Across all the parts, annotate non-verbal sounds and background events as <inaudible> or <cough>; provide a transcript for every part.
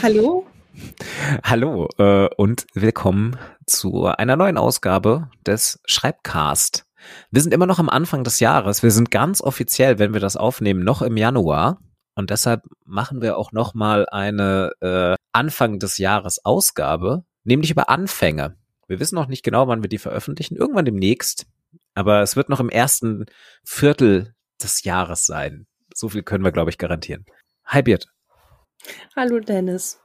Hallo. Hallo äh, und willkommen zu einer neuen Ausgabe des Schreibcast. Wir sind immer noch am Anfang des Jahres. Wir sind ganz offiziell, wenn wir das aufnehmen, noch im Januar. Und deshalb machen wir auch noch mal eine äh, Anfang des Jahres Ausgabe, nämlich über Anfänge. Wir wissen noch nicht genau, wann wir die veröffentlichen. Irgendwann demnächst. Aber es wird noch im ersten Viertel des Jahres sein. So viel können wir, glaube ich, garantieren. Hi, Biert. Hallo, Dennis.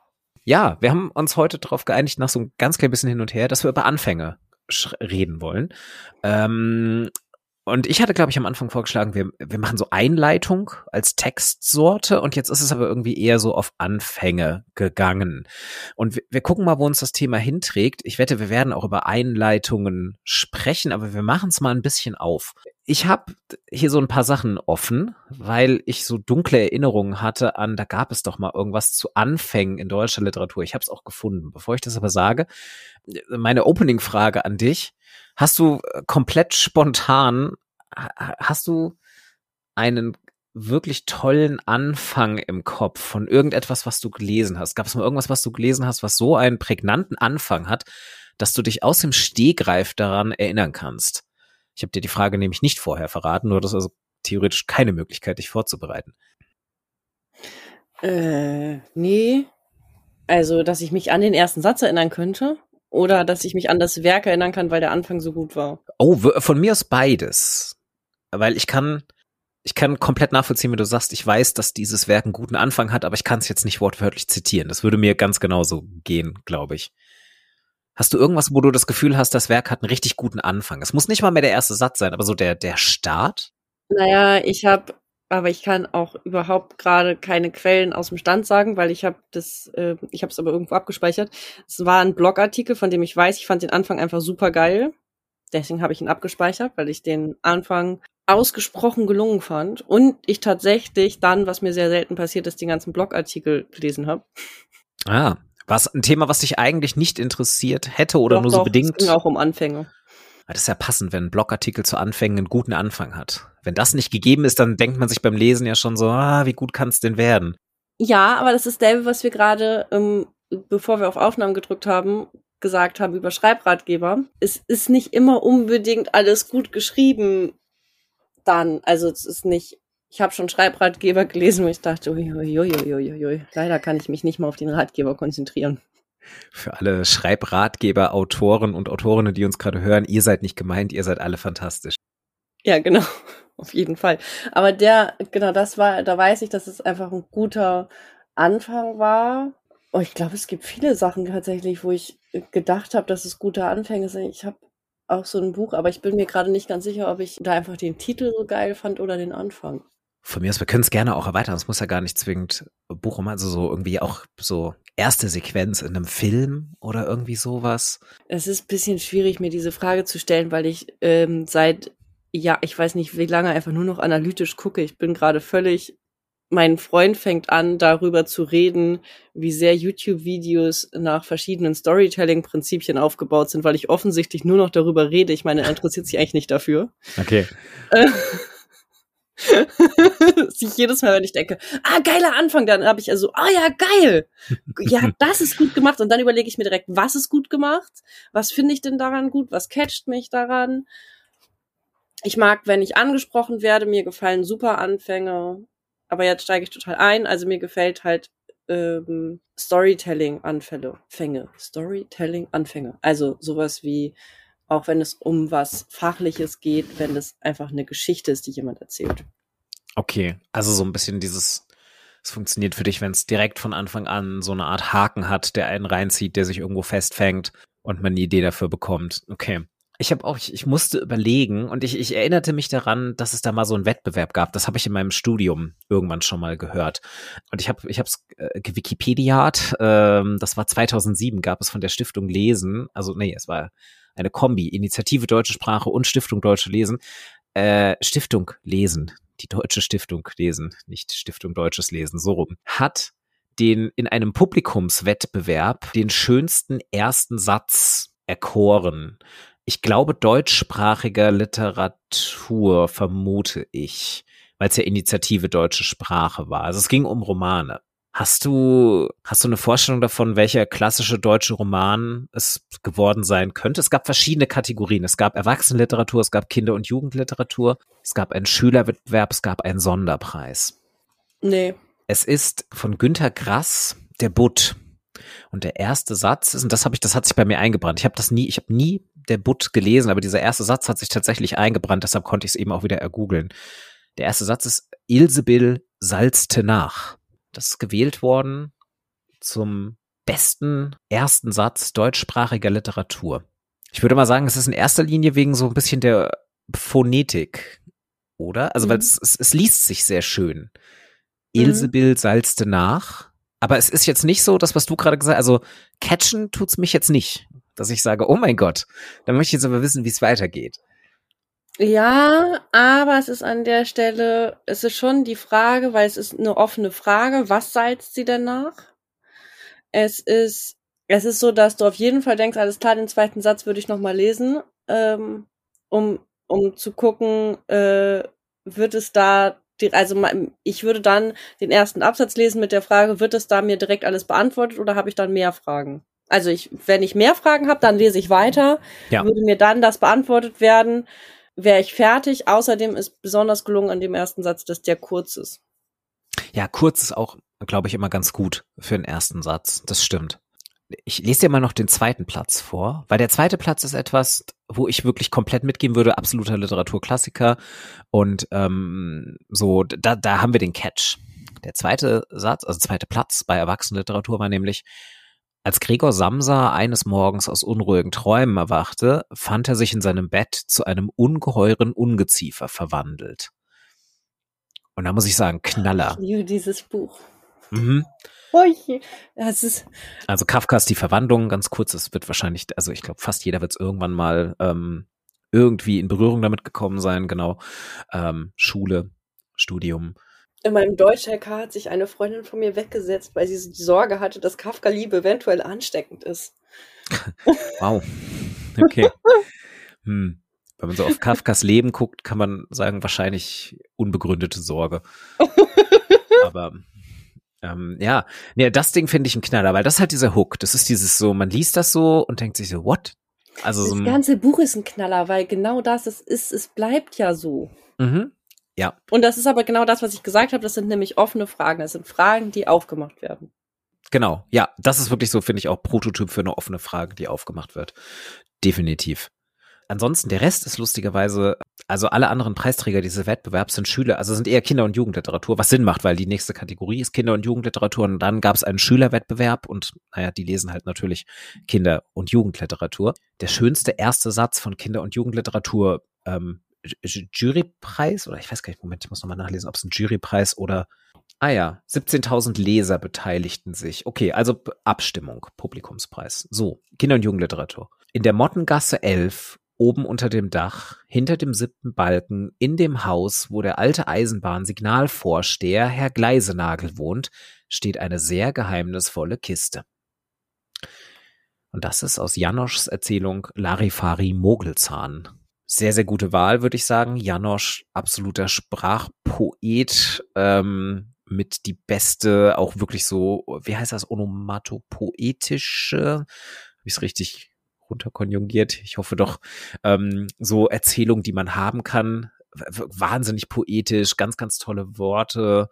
Ja, wir haben uns heute darauf geeinigt, nach so ein ganz klein bisschen hin und her, dass wir über Anfänge reden wollen. Ähm, und ich hatte, glaube ich, am Anfang vorgeschlagen, wir, wir machen so Einleitung als Textsorte und jetzt ist es aber irgendwie eher so auf Anfänge gegangen. Und wir, wir gucken mal, wo uns das Thema hinträgt. Ich wette, wir werden auch über Einleitungen sprechen, aber wir machen es mal ein bisschen auf. Ich habe hier so ein paar Sachen offen, weil ich so dunkle Erinnerungen hatte an, da gab es doch mal irgendwas zu Anfängen in deutscher Literatur. Ich habe es auch gefunden. Bevor ich das aber sage, meine Opening-Frage an dich Hast du äh, komplett spontan, hast du einen wirklich tollen Anfang im Kopf von irgendetwas, was du gelesen hast? Gab es mal irgendwas, was du gelesen hast, was so einen prägnanten Anfang hat, dass du dich aus dem Stehgreif daran erinnern kannst? Ich habe dir die Frage nämlich nicht vorher verraten, nur das also theoretisch keine Möglichkeit, dich vorzubereiten. Äh, nee. Also, dass ich mich an den ersten Satz erinnern könnte. Oder dass ich mich an das Werk erinnern kann, weil der Anfang so gut war. Oh, von mir ist beides. Weil ich kann, ich kann komplett nachvollziehen, wenn du sagst, ich weiß, dass dieses Werk einen guten Anfang hat, aber ich kann es jetzt nicht wortwörtlich zitieren. Das würde mir ganz genauso gehen, glaube ich. Hast du irgendwas, wo du das Gefühl hast, das Werk hat einen richtig guten Anfang? Es muss nicht mal mehr der erste Satz sein, aber so der, der Start? Naja, ich habe aber ich kann auch überhaupt gerade keine Quellen aus dem Stand sagen, weil ich habe das, äh, ich habe es aber irgendwo abgespeichert. Es war ein Blogartikel, von dem ich weiß, ich fand den Anfang einfach super geil. Deswegen habe ich ihn abgespeichert, weil ich den Anfang ausgesprochen gelungen fand und ich tatsächlich dann, was mir sehr selten passiert ist, den ganzen Blogartikel gelesen habe. Ah, was ein Thema, was dich eigentlich nicht interessiert hätte oder doch, nur so doch, bedingt? Es ging auch um Anfänge. Das ist ja passend, wenn ein Blogartikel zu Anfängen einen guten Anfang hat. Wenn das nicht gegeben ist, dann denkt man sich beim Lesen ja schon so, ah, wie gut kann es denn werden? Ja, aber das ist der, was wir gerade, ähm, bevor wir auf Aufnahmen gedrückt haben, gesagt haben über Schreibratgeber. Es ist nicht immer unbedingt alles gut geschrieben dann. Also es ist nicht, ich habe schon Schreibratgeber gelesen, wo ich dachte, uiuiuiuiui, leider kann ich mich nicht mal auf den Ratgeber konzentrieren. Für alle Schreibratgeber, Autoren und Autorinnen, die uns gerade hören, ihr seid nicht gemeint, ihr seid alle fantastisch. Ja, genau. <laughs> Auf jeden Fall. Aber der, genau, das war, da weiß ich, dass es einfach ein guter Anfang war. Oh, ich glaube, es gibt viele Sachen tatsächlich, wo ich gedacht habe, dass es gute Anfänge sind. Ich habe auch so ein Buch, aber ich bin mir gerade nicht ganz sicher, ob ich da einfach den Titel so geil fand oder den Anfang. Von mir aus, wir können es gerne auch erweitern. Es muss ja gar nicht zwingend Buch um, also so irgendwie auch so erste Sequenz in einem Film oder irgendwie sowas. Es ist ein bisschen schwierig, mir diese Frage zu stellen, weil ich ähm, seit, ja, ich weiß nicht wie lange, einfach nur noch analytisch gucke. Ich bin gerade völlig, mein Freund fängt an, darüber zu reden, wie sehr YouTube-Videos nach verschiedenen Storytelling-Prinzipien aufgebaut sind, weil ich offensichtlich nur noch darüber rede. Ich meine, er interessiert sich eigentlich nicht dafür. Okay. <laughs> <laughs> sich jedes Mal, wenn ich denke, ah, geiler Anfang, dann habe ich also, ah ja, geil. Ja, <laughs> das ist gut gemacht. Und dann überlege ich mir direkt, was ist gut gemacht? Was finde ich denn daran gut? Was catcht mich daran? Ich mag, wenn ich angesprochen werde, mir gefallen super Anfänge. Aber jetzt steige ich total ein. Also mir gefällt halt ähm, Storytelling-Anfälle, Fänge. Storytelling-Anfänge. Also sowas wie auch wenn es um was Fachliches geht, wenn es einfach eine Geschichte ist, die jemand erzählt. Okay, also so ein bisschen dieses, es funktioniert für dich, wenn es direkt von Anfang an so eine Art Haken hat, der einen reinzieht, der sich irgendwo festfängt und man eine Idee dafür bekommt. Okay. Ich habe auch, ich, ich, musste überlegen und ich, ich erinnerte mich daran, dass es da mal so einen Wettbewerb gab. Das habe ich in meinem Studium irgendwann schon mal gehört. Und ich habe, ich äh, gewikipediat. Ähm, das war 2007, gab es von der Stiftung Lesen. Also nee, es war eine Kombi, Initiative Deutsche Sprache und Stiftung Deutsche Lesen. Äh, Stiftung Lesen, die Deutsche Stiftung Lesen, nicht Stiftung Deutsches Lesen, so rum, hat den in einem Publikumswettbewerb den schönsten ersten Satz erkoren. Ich glaube deutschsprachiger Literatur, vermute ich, weil es ja Initiative Deutsche Sprache war. Also es ging um Romane. Hast du, hast du eine Vorstellung davon, welcher klassische deutsche Roman es geworden sein könnte? Es gab verschiedene Kategorien. Es gab Erwachsenenliteratur, es gab Kinder- und Jugendliteratur, es gab einen Schülerwettbewerb, es gab einen Sonderpreis. Nee. Es ist von Günter Grass, der Butt. Und der erste Satz ist, und das habe ich, das hat sich bei mir eingebrannt. Ich habe das nie, ich habe nie der Butt gelesen, aber dieser erste Satz hat sich tatsächlich eingebrannt, deshalb konnte ich es eben auch wieder ergoogeln. Der erste Satz ist Ilsebill salzte nach. Das ist gewählt worden zum besten ersten Satz deutschsprachiger Literatur. Ich würde mal sagen, es ist in erster Linie wegen so ein bisschen der Phonetik, oder? Also, mhm. weil es, es, es liest sich sehr schön. Mhm. Ilsebill salzte nach. Aber es ist jetzt nicht so, das, was du gerade gesagt hast, also catchen tut's mich jetzt nicht, dass ich sage, oh mein Gott, dann möchte ich jetzt aber wissen, wie es weitergeht. Ja, aber es ist an der Stelle, es ist schon die Frage, weil es ist eine offene Frage, was salzt sie denn nach? Es ist, es ist so, dass du auf jeden Fall denkst, alles klar, den zweiten Satz würde ich noch mal lesen, ähm, um, um zu gucken, äh, wird es da die, also ich würde dann den ersten Absatz lesen mit der Frage, wird es da mir direkt alles beantwortet oder habe ich dann mehr Fragen? Also ich, wenn ich mehr Fragen habe, dann lese ich weiter. Ja. Würde mir dann das beantwortet werden, wäre ich fertig. Außerdem ist besonders gelungen an dem ersten Satz, dass der kurz ist. Ja, kurz ist auch, glaube ich, immer ganz gut für den ersten Satz. Das stimmt ich lese dir mal noch den zweiten Platz vor, weil der zweite Platz ist etwas, wo ich wirklich komplett mitgehen würde, absoluter Literaturklassiker. Und ähm, so, da, da haben wir den Catch. Der zweite Satz, also zweite Platz bei Erwachsenenliteratur war nämlich, als Gregor Samsa eines Morgens aus unruhigen Träumen erwachte, fand er sich in seinem Bett zu einem ungeheuren Ungeziefer verwandelt. Und da muss ich sagen, Knaller. Ich liebe dieses Buch. Mhm. Das ist also Kafkas Die Verwandlung, ganz kurz, es wird wahrscheinlich, also ich glaube, fast jeder wird es irgendwann mal ähm, irgendwie in Berührung damit gekommen sein, genau. Ähm, Schule, Studium. In meinem Deutsch-LK hat sich eine Freundin von mir weggesetzt, weil sie die Sorge hatte, dass Kafka-Liebe eventuell ansteckend ist. <laughs> wow. Okay. Hm. Wenn man so auf Kafkas Leben guckt, kann man sagen, wahrscheinlich unbegründete Sorge. <laughs> Aber ähm, ja, nee, das Ding finde ich ein Knaller, weil das ist halt dieser Hook. Das ist dieses so, man liest das so und denkt sich so, what? Also das so ganze Buch ist ein Knaller, weil genau das es ist, es bleibt ja so. Mhm. Ja. Und das ist aber genau das, was ich gesagt habe. Das sind nämlich offene Fragen. Das sind Fragen, die aufgemacht werden. Genau. Ja, das ist wirklich so, finde ich, auch Prototyp für eine offene Frage, die aufgemacht wird. Definitiv. Ansonsten, der Rest ist lustigerweise, also alle anderen Preisträger dieses Wettbewerbs sind Schüler, also sind eher Kinder- und Jugendliteratur, was Sinn macht, weil die nächste Kategorie ist Kinder- und Jugendliteratur und dann gab es einen Schülerwettbewerb und naja, die lesen halt natürlich Kinder- und Jugendliteratur. Der schönste erste Satz von Kinder- und Jugendliteratur, ähm, Jurypreis oder ich weiß gar nicht, Moment, ich muss nochmal nachlesen, ob es ein Jurypreis oder Ah ja, 17.000 Leser beteiligten sich. Okay, also Abstimmung, Publikumspreis. So, Kinder- und Jugendliteratur. In der Mottengasse 11 oben unter dem Dach, hinter dem siebten Balken, in dem Haus, wo der alte Eisenbahnsignalvorsteher Herr Gleisenagel wohnt, steht eine sehr geheimnisvolle Kiste. Und das ist aus Janoschs Erzählung Larifari Mogelzahn. Sehr, sehr gute Wahl, würde ich sagen. Janosch, absoluter Sprachpoet, ähm, mit die beste, auch wirklich so, wie heißt das, onomatopoetische, habe ich es richtig runterkonjugiert. Ich hoffe doch, ähm, so Erzählungen, die man haben kann, wahnsinnig poetisch, ganz, ganz tolle Worte,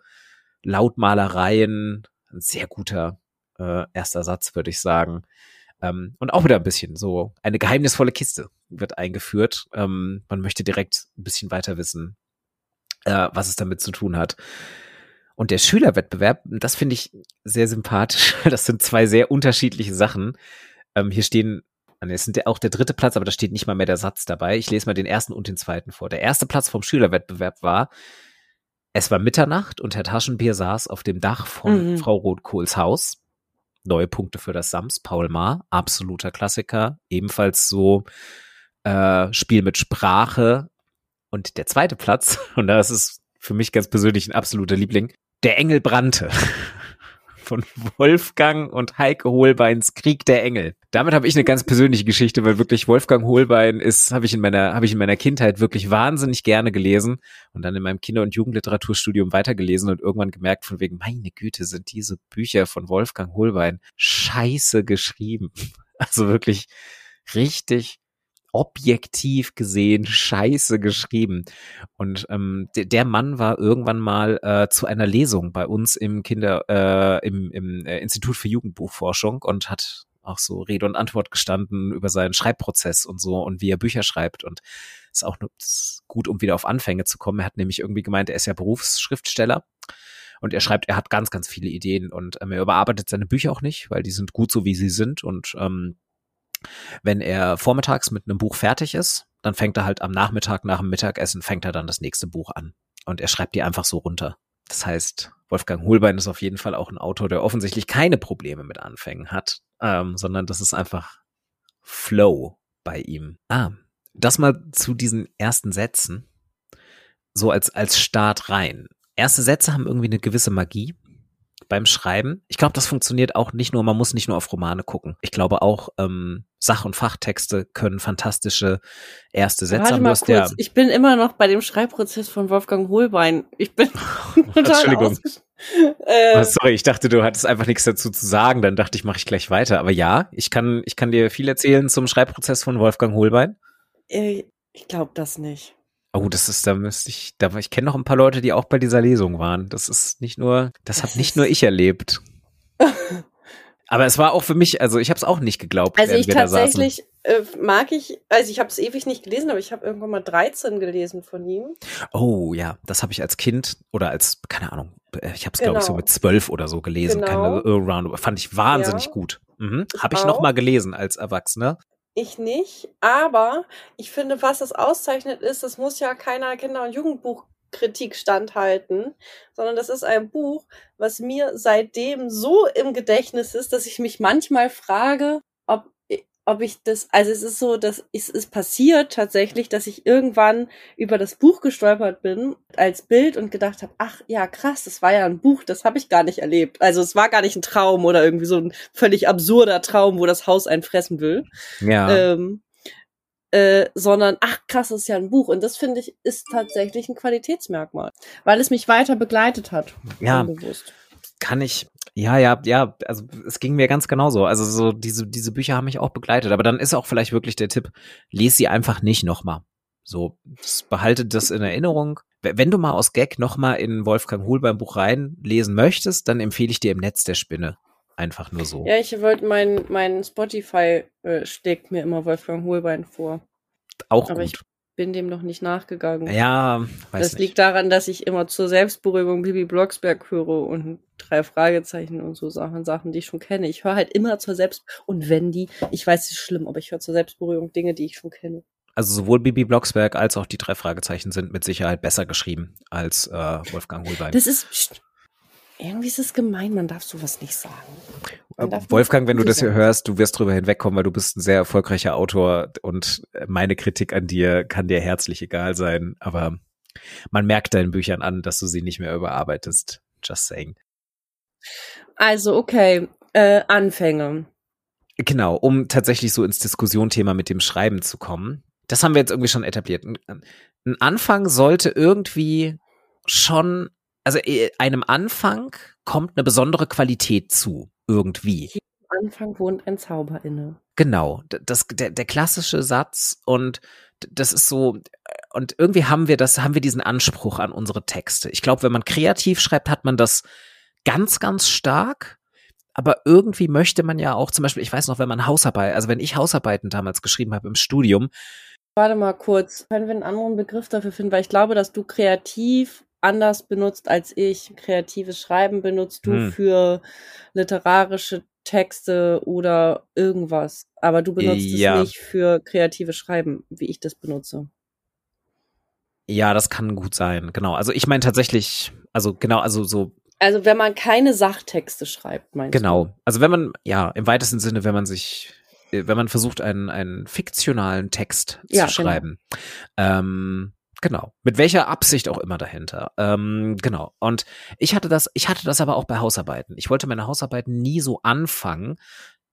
Lautmalereien, ein sehr guter äh, erster Satz, würde ich sagen. Ähm, und auch wieder ein bisschen so eine geheimnisvolle Kiste wird eingeführt. Ähm, man möchte direkt ein bisschen weiter wissen, äh, was es damit zu tun hat. Und der Schülerwettbewerb, das finde ich sehr sympathisch. <laughs> Das sind zwei sehr unterschiedliche Sachen. Ähm, hier stehen es sind auch der dritte Platz, aber da steht nicht mal mehr der Satz dabei. Ich lese mal den ersten und den zweiten vor. Der erste Platz vom Schülerwettbewerb war, es war Mitternacht und Herr Taschenbier saß auf dem Dach von mhm. Frau Rotkohls Haus. Neue Punkte für das Sams, Paul Maar, absoluter Klassiker, ebenfalls so äh, Spiel mit Sprache. Und der zweite Platz, <laughs> und das ist für mich ganz persönlich ein absoluter Liebling, der Engel brannte <laughs> von Wolfgang und Heike Holbeins Krieg der Engel. Damit habe ich eine ganz persönliche Geschichte, weil wirklich Wolfgang Holbein ist, habe ich in meiner, habe ich in meiner Kindheit wirklich wahnsinnig gerne gelesen und dann in meinem Kinder- und Jugendliteraturstudium weitergelesen und irgendwann gemerkt von wegen, meine Güte, sind diese Bücher von Wolfgang Holbein scheiße geschrieben. <laughs> Also wirklich richtig objektiv gesehen scheiße geschrieben. Und ähm, der Mann war irgendwann mal äh, zu einer Lesung bei uns im Kinder, äh, im, im äh, Institut für Jugendbuchforschung und hat auch so Rede und Antwort gestanden über seinen Schreibprozess und so und wie er Bücher schreibt und ist auch gut, um wieder auf Anfänge zu kommen. Er hat nämlich irgendwie gemeint, er ist ja Berufsschriftsteller und er schreibt, er hat ganz, ganz viele Ideen und ähm, er überarbeitet seine Bücher auch nicht, weil die sind gut so, wie sie sind und ähm, wenn er vormittags mit einem Buch fertig ist, dann fängt er halt am Nachmittag nach dem Mittagessen, fängt er dann das nächste Buch an. Und er schreibt die einfach so runter. Das heißt, Wolfgang Holbein ist auf jeden Fall auch ein Autor, der offensichtlich keine Probleme mit Anfängen hat, ähm, sondern das ist einfach Flow bei ihm. Ah, das mal zu diesen ersten Sätzen. So als, als Start rein. Erste Sätze haben irgendwie eine gewisse Magie beim Schreiben. Ich glaube, das funktioniert auch nicht nur, man muss nicht nur auf Romane gucken. Ich glaube auch, ähm, Sach- und Fachtexte können fantastische erste Sätze Warte haben. mal kurz, ja, ich bin immer noch bei dem Schreibprozess von Wolfgang Holbein. Ich bin <laughs> total Entschuldigung. <laughs> äh, Oh, sorry, ich dachte, du hattest einfach nichts dazu zu sagen. Dann dachte ich, mache ich gleich weiter. Aber ja, ich kann, ich kann dir viel erzählen zum Schreibprozess von Wolfgang Holbein. äh, ich glaube das nicht. Oh, das ist, da müsste ich, da, ich kenne noch ein paar Leute, die auch bei dieser Lesung waren. Das ist nicht nur, das, Das habe nicht nur ich erlebt. <laughs> Aber es war auch für mich, also ich habe es auch nicht geglaubt, Also ich tatsächlich äh, mag ich, also ich habe es ewig nicht gelesen, aber ich habe irgendwann mal 13 gelesen von ihm. Oh ja, das habe ich als Kind oder als, keine Ahnung, äh, ich habe es glaube ich so Genau. mit zwölf oder so gelesen. Genau. Keine fand ich wahnsinnig Ja. gut. Mhm. Ich Habe ich auch. noch mal gelesen als Erwachsener. Ich nicht, aber ich finde, was es auszeichnet ist, das muss ja keiner Kinder- und Jugendbuchkritik standhalten, sondern das ist ein Buch, was mir seitdem so im Gedächtnis ist, dass ich mich manchmal frage, ob, ob ich das, also es ist so, dass es ist passiert tatsächlich, dass ich irgendwann über das Buch gestolpert bin als Bild und gedacht habe, ach ja, krass, das war ja ein Buch, das habe ich gar nicht erlebt. Also es war gar nicht ein Traum oder irgendwie so ein völlig absurder Traum, wo das Haus einen fressen will Ja. ähm, äh, sondern ach krass, das ist ja ein Buch und das finde ich ist tatsächlich ein Qualitätsmerkmal, weil es mich weiter begleitet hat, ja, unbewusst. kann ich. Ja, ja, ja, also es ging mir ganz genauso. Also so diese diese Bücher haben mich auch begleitet, aber dann ist auch vielleicht wirklich der Tipp, lese sie einfach nicht nochmal. So, behalte das in Erinnerung. Wenn du mal aus Gag nochmal in Wolfgang Holbein Buch reinlesen möchtest, dann empfehle ich dir im Netz der Spinne. Einfach nur so. Ja, ich wollte mein mein Spotify äh, steckt mir immer Wolfgang Holbein vor, auch aber gut. ich bin dem noch nicht nachgegangen. Ja, weiß das nicht. liegt daran, dass ich immer zur Selbstberuhigung Bibi Blocksberg höre und drei Fragezeichen und so Sachen, Sachen, die ich schon kenne. Ich höre halt immer zur Selbst und wenn die, ich weiß, es ist schlimm, aber ich höre zur Selbstberuhigung Dinge, die ich schon kenne. Also sowohl Bibi Blocksberg als auch die drei Fragezeichen sind mit Sicherheit besser geschrieben als äh, Wolfgang Holbein. Das ist irgendwie ist es gemein, man darf sowas nicht sagen. Nicht Wolfgang, wenn du das hier hörst, du wirst drüber hinwegkommen, weil du bist ein sehr erfolgreicher Autor und meine Kritik an dir kann dir herzlich egal sein, aber man merkt deinen Büchern an, dass du sie nicht mehr überarbeitest. Just saying. Also, okay, äh, Anfänge. Genau, um tatsächlich so ins Diskussionsthema mit dem Schreiben zu kommen. Das haben wir jetzt irgendwie schon etabliert. Ein Anfang sollte irgendwie schon, also eh, einem Anfang kommt eine besondere Qualität zu, irgendwie. Am Anfang wohnt ein Zauber inne. Genau, das, der, der klassische Satz und das ist so, und irgendwie haben wir das, haben wir diesen Anspruch an unsere Texte. Ich glaube, wenn man kreativ schreibt, hat man das ganz, ganz stark. Aber irgendwie möchte man ja auch, zum Beispiel, ich weiß noch, wenn man Hausarbeit, also wenn ich Hausarbeiten damals geschrieben habe im Studium, Warte mal kurz, können wir einen anderen Begriff dafür finden? Weil ich glaube, dass du kreativ anders benutzt als ich. Kreatives Schreiben benutzt du Hm. für literarische Texte oder irgendwas. Aber du benutzt Ja. es nicht für kreatives Schreiben, wie ich das benutze. ja, das kann gut sein, genau. Also ich meine tatsächlich, also genau, also so Also wenn man keine Sachtexte schreibt, meinst du? Genau. Also wenn man, ja, im weitesten Sinne, wenn man sich, äh, wenn man versucht, einen, einen fiktionalen Text Ja, zu genau. schreiben. Ähm, Genau. Mit welcher Absicht auch immer dahinter. Ähm, genau. Und ich hatte das, ich hatte das aber auch bei Hausarbeiten. Ich wollte meine Hausarbeiten nie so anfangen,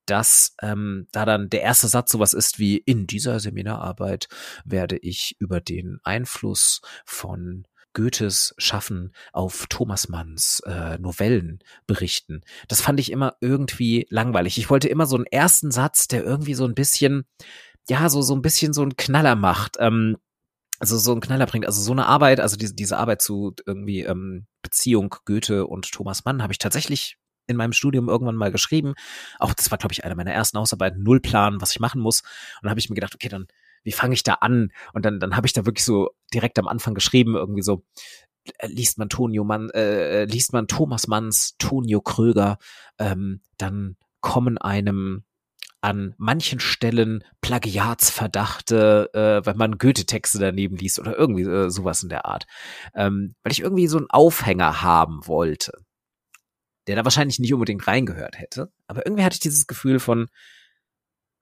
dass ähm, da dann der erste Satz sowas ist wie in dieser Seminararbeit werde ich über den Einfluss von Goethes Schaffen auf Thomas Manns äh, Novellen berichten. Das fand ich immer irgendwie langweilig. Ich wollte immer so einen ersten Satz, der irgendwie so ein bisschen, ja, so so ein bisschen so einen Knaller macht. Ähm, also so einen Knaller bringt. Also so eine Arbeit, also diese, diese Arbeit zu irgendwie ähm, Beziehung Goethe und Thomas Mann habe ich tatsächlich in meinem Studium irgendwann mal geschrieben. Auch das war, glaube ich, eine meiner ersten Hausarbeiten, null Plan, was ich machen muss. Und dann habe ich mir gedacht, okay, dann, wie fange ich da an? Und dann, dann habe ich da wirklich so direkt am Anfang geschrieben, irgendwie so, äh, liest man Tonio Mann, äh, liest man Thomas Manns, Tonio Kröger, ähm, dann kommen einem an manchen Stellen Plagiatsverdachte, äh, wenn man Goethe-Texte daneben liest oder irgendwie äh, sowas in der Art. Ähm, weil ich irgendwie so einen Aufhänger haben wollte der da wahrscheinlich nicht unbedingt reingehört hätte. Aber irgendwie hatte ich dieses Gefühl von,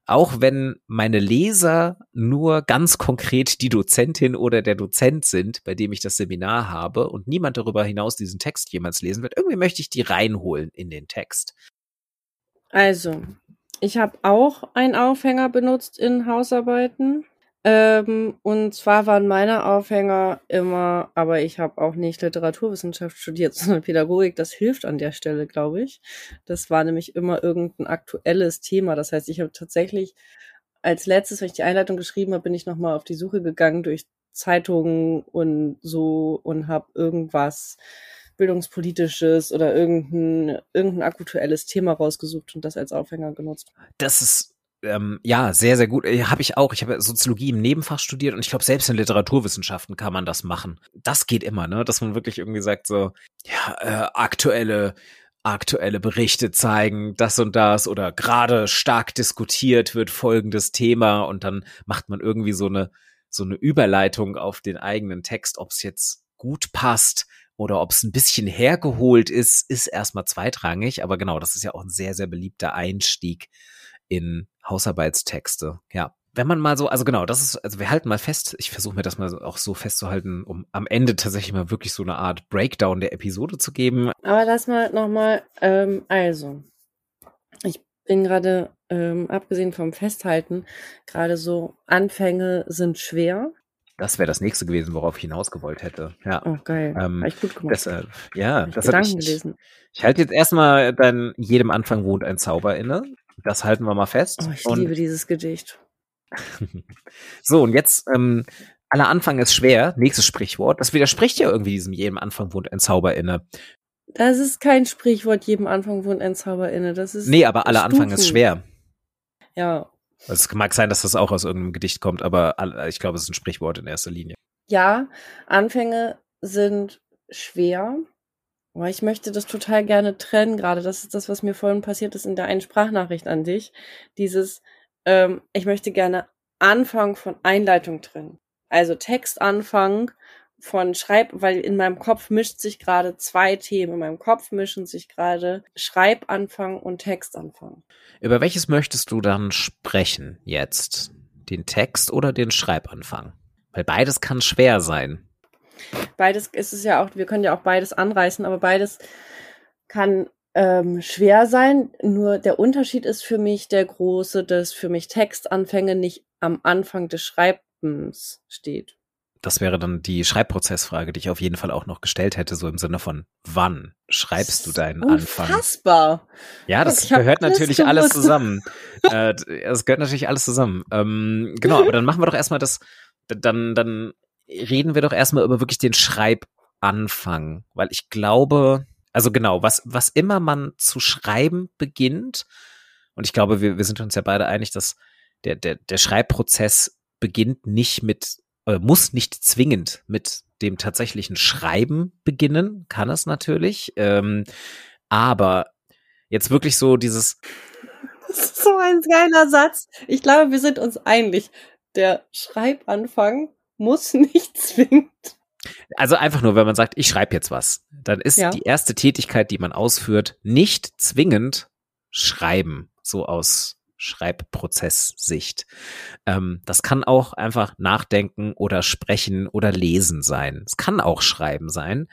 auch wenn meine Leser nur ganz konkret die Dozentin oder der Dozent sind, bei dem ich das Seminar habe und niemand darüber hinaus diesen Text jemals lesen wird, irgendwie möchte ich die reinholen in den Text. Also, ich habe auch einen Aufhänger benutzt in Hausarbeiten. Ähm, und zwar waren meine Aufhänger immer, aber ich habe auch nicht Literaturwissenschaft studiert, <laughs> sondern Pädagogik. Das hilft an der Stelle, glaube ich. Das war nämlich immer irgendein aktuelles Thema. Das heißt, ich habe tatsächlich als letztes, wenn ich die Einleitung geschrieben habe, bin ich nochmal auf die Suche gegangen durch Zeitungen und so und habe irgendwas bildungspolitisches oder irgendein, irgendein aktuelles Thema rausgesucht und das als Aufhänger genutzt. Das ist ähm, ja, sehr, sehr gut. Äh, habe ich auch. Ich habe Soziologie im Nebenfach studiert und ich glaube, selbst in Literaturwissenschaften kann man das machen. Das geht immer, ne? Dass man wirklich irgendwie sagt, so, ja, äh, aktuelle aktuelle Berichte zeigen, das und das oder gerade stark diskutiert wird folgendes Thema und dann macht man irgendwie so eine so eine Überleitung auf den eigenen Text, ob es jetzt gut passt oder ob es ein bisschen hergeholt ist, ist erstmal zweitrangig, aber genau, das ist ja auch ein sehr sehr beliebter Einstieg in Hausarbeitstexte. Ja. Wenn man mal so, also genau, das ist, also wir halten mal fest, ich versuche mir das mal auch so festzuhalten, um am Ende tatsächlich mal wirklich so eine Art Breakdown der Episode zu geben. Aber lass mal nochmal, ähm, also, ich bin gerade, ähm, abgesehen vom Festhalten, gerade so, Anfänge sind schwer. Das wäre das nächste gewesen, worauf ich hinaus gewollt hätte. Ja. Oh, geil. Ähm, Habe ich gut gemacht. Deshalb, ja, das habe ich. Gelesen. Ich halte jetzt erstmal dann jedem Anfang wohnt ein Zauber inne. Das halten wir mal fest. Oh, ich und liebe dieses Gedicht. <laughs> so, und jetzt, ähm, aller Anfang ist schwer, nächstes Sprichwort. Das widerspricht ja irgendwie diesem jedem Anfang wohnt ein Zauber inne. Das ist kein Sprichwort, jedem Anfang wohnt ein Zauber inne. Das ist. Nee, aber aller Anfang ist schwer. Ja. Also es mag sein, dass das auch aus irgendeinem Gedicht kommt, aber ich glaube, es ist ein Sprichwort in erster Linie. Ja, Anfänge sind schwer. Aber ich möchte das total gerne trennen gerade. Das ist das, was mir vorhin passiert ist in der einen Sprachnachricht an dich. Dieses, ähm, ich möchte gerne Anfang von Einleitung trennen. Also Textanfang von Schreib, weil in meinem Kopf mischt sich gerade zwei Themen. In meinem Kopf mischen sich gerade Schreibanfang und Textanfang. Über welches möchtest du dann sprechen jetzt? Den Text oder den Schreibanfang? Weil beides kann schwer sein. Beides ist es ja auch, wir können ja auch beides anreißen, aber beides kann ähm, schwer sein. Nur der Unterschied ist für mich der große, dass für mich Textanfänge nicht am Anfang des Schreibens steht. Das wäre dann die Schreibprozessfrage, die ich auf jeden Fall auch noch gestellt hätte, so im Sinne von wann schreibst du deinen Unfassbar. Anfang? Unfassbar. Ja, das gehört alles natürlich gewusst. alles zusammen. <laughs> äh, es gehört natürlich alles zusammen. Ähm, genau, aber dann machen wir doch erstmal das, dann, dann reden wir doch erstmal über wirklich den Schreibanfang, weil ich glaube, also genau, was, was immer man zu schreiben beginnt, und ich glaube, wir, wir sind uns ja beide einig, dass der, der, der Schreibprozess beginnt nicht mit, äh, muss nicht zwingend mit dem tatsächlichen Schreiben beginnen, kann es natürlich, ähm, aber jetzt wirklich so dieses. Das ist so ein geiler Satz. Ich glaube, wir sind uns einig. Der Schreibanfang muss <laughs> nicht zwingend. Also einfach nur, wenn man sagt, ich schreibe jetzt was, dann ist ja. die erste Tätigkeit, die man ausführt, nicht zwingend schreiben, so aus Schreibprozesssicht. Ähm, das kann auch einfach Nachdenken oder Sprechen oder Lesen sein. Es kann auch Schreiben sein,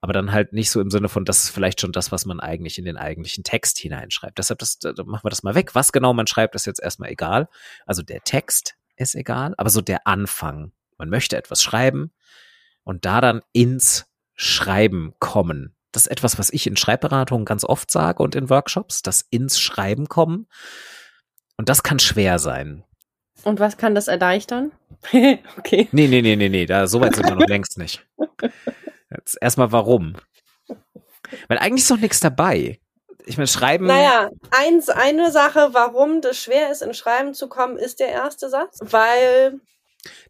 aber dann halt nicht so im Sinne von, das ist vielleicht schon das, was man eigentlich in den eigentlichen Text hineinschreibt. Deshalb das, da machen wir das mal weg. Was genau man schreibt, ist jetzt erstmal egal. Also der Text ist egal, aber so der Anfang. Man möchte etwas schreiben und da dann ins Schreiben kommen. Das ist etwas, was ich in Schreibberatungen ganz oft sage und in Workshops, das ins Schreiben kommen. Und das kann schwer sein. Und was kann das erleichtern? <laughs> okay. Nee, nee, nee, nee, nee, da so weit sind wir noch <laughs> längst nicht. Jetzt erstmal warum? Weil eigentlich ist doch nichts dabei. Ich meine, schreiben. Naja, eins, eine Sache, warum das schwer ist, in Schreiben zu kommen, ist der erste Satz, weil.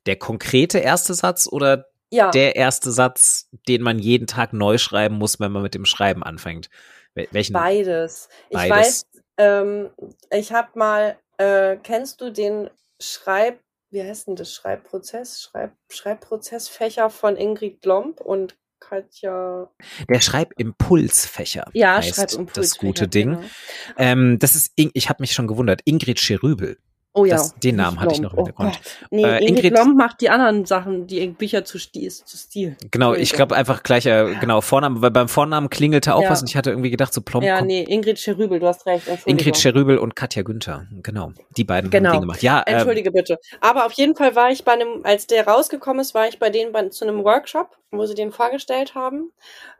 Der konkrete erste Satz oder ja. der erste Satz, den man jeden Tag neu schreiben muss, wenn man mit dem Schreiben anfängt? Welchen? Beides. Beides. Ich weiß, ähm, ich habe mal, äh, kennst du den Schreib, wie heißt denn das Schreibprozess? Schreib, Schreibprozessfächer von Ingrid Lomb und Katja. Der Schreibimpulsfächer. Ja, heißt Schreibimpulsfächer. Das gute Ding. Genau. Ähm, das ist, ich habe mich schon gewundert, Ingrid Cherübel Oh ja. Das, den Namen hatte ich noch im Hintergrund. Oh nee, äh, Ingrid, Ingrid Lomb macht die anderen Sachen, die Bücher zu, Stil. Zu Stil. Genau, ich glaube einfach gleicher, genau, Vornamen, weil beim Vornamen klingelte auch ja. was und ich hatte irgendwie gedacht, so plomb. Ja, nee, Ingrid Cherübel, du hast recht. Ingrid Cherübel und Katja Günther, genau. Die beiden genau. haben den gemacht. Ja, äh, Entschuldige bitte. Aber auf jeden Fall war ich bei einem, als der rausgekommen ist, war ich bei denen bei, zu einem Workshop, wo sie den vorgestellt haben.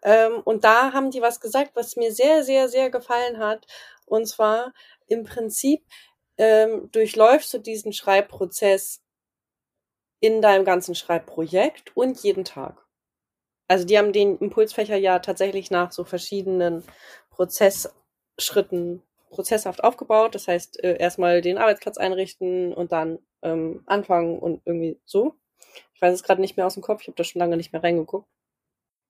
Ähm, und da haben die was gesagt, was mir sehr, sehr, sehr gefallen hat. Und zwar im Prinzip, ähm, durchläufst du diesen Schreibprozess in deinem ganzen Schreibprojekt und jeden Tag. Also die haben den Impulsfächer ja tatsächlich nach so verschiedenen Prozessschritten prozesshaft aufgebaut. Das heißt, äh, erstmal den Arbeitsplatz einrichten und dann ähm, anfangen und irgendwie so. Ich weiß es gerade nicht mehr aus dem Kopf, ich habe da schon lange nicht mehr reingeguckt.